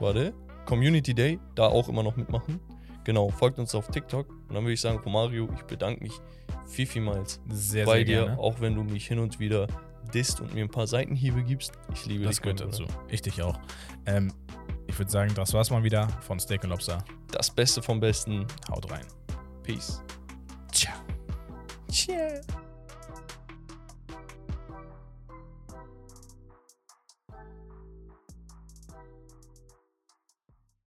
warte, Community Day, da auch immer noch mitmachen. Genau, folgt uns auf TikTok. Und dann würde ich sagen, Romario, ich bedanke mich viel, vielmals sehr, bei sehr dir, gerne. auch wenn du mich hin und wieder disst und mir ein paar Seitenhiebe gibst. Ich liebe Das dich. gehört mein dazu. Ich dich auch. Ähm, ich würde sagen, das war's mal wieder von Steak und Lobster. Das Beste vom Besten. Haut rein. Peace. Ciao. Ciao.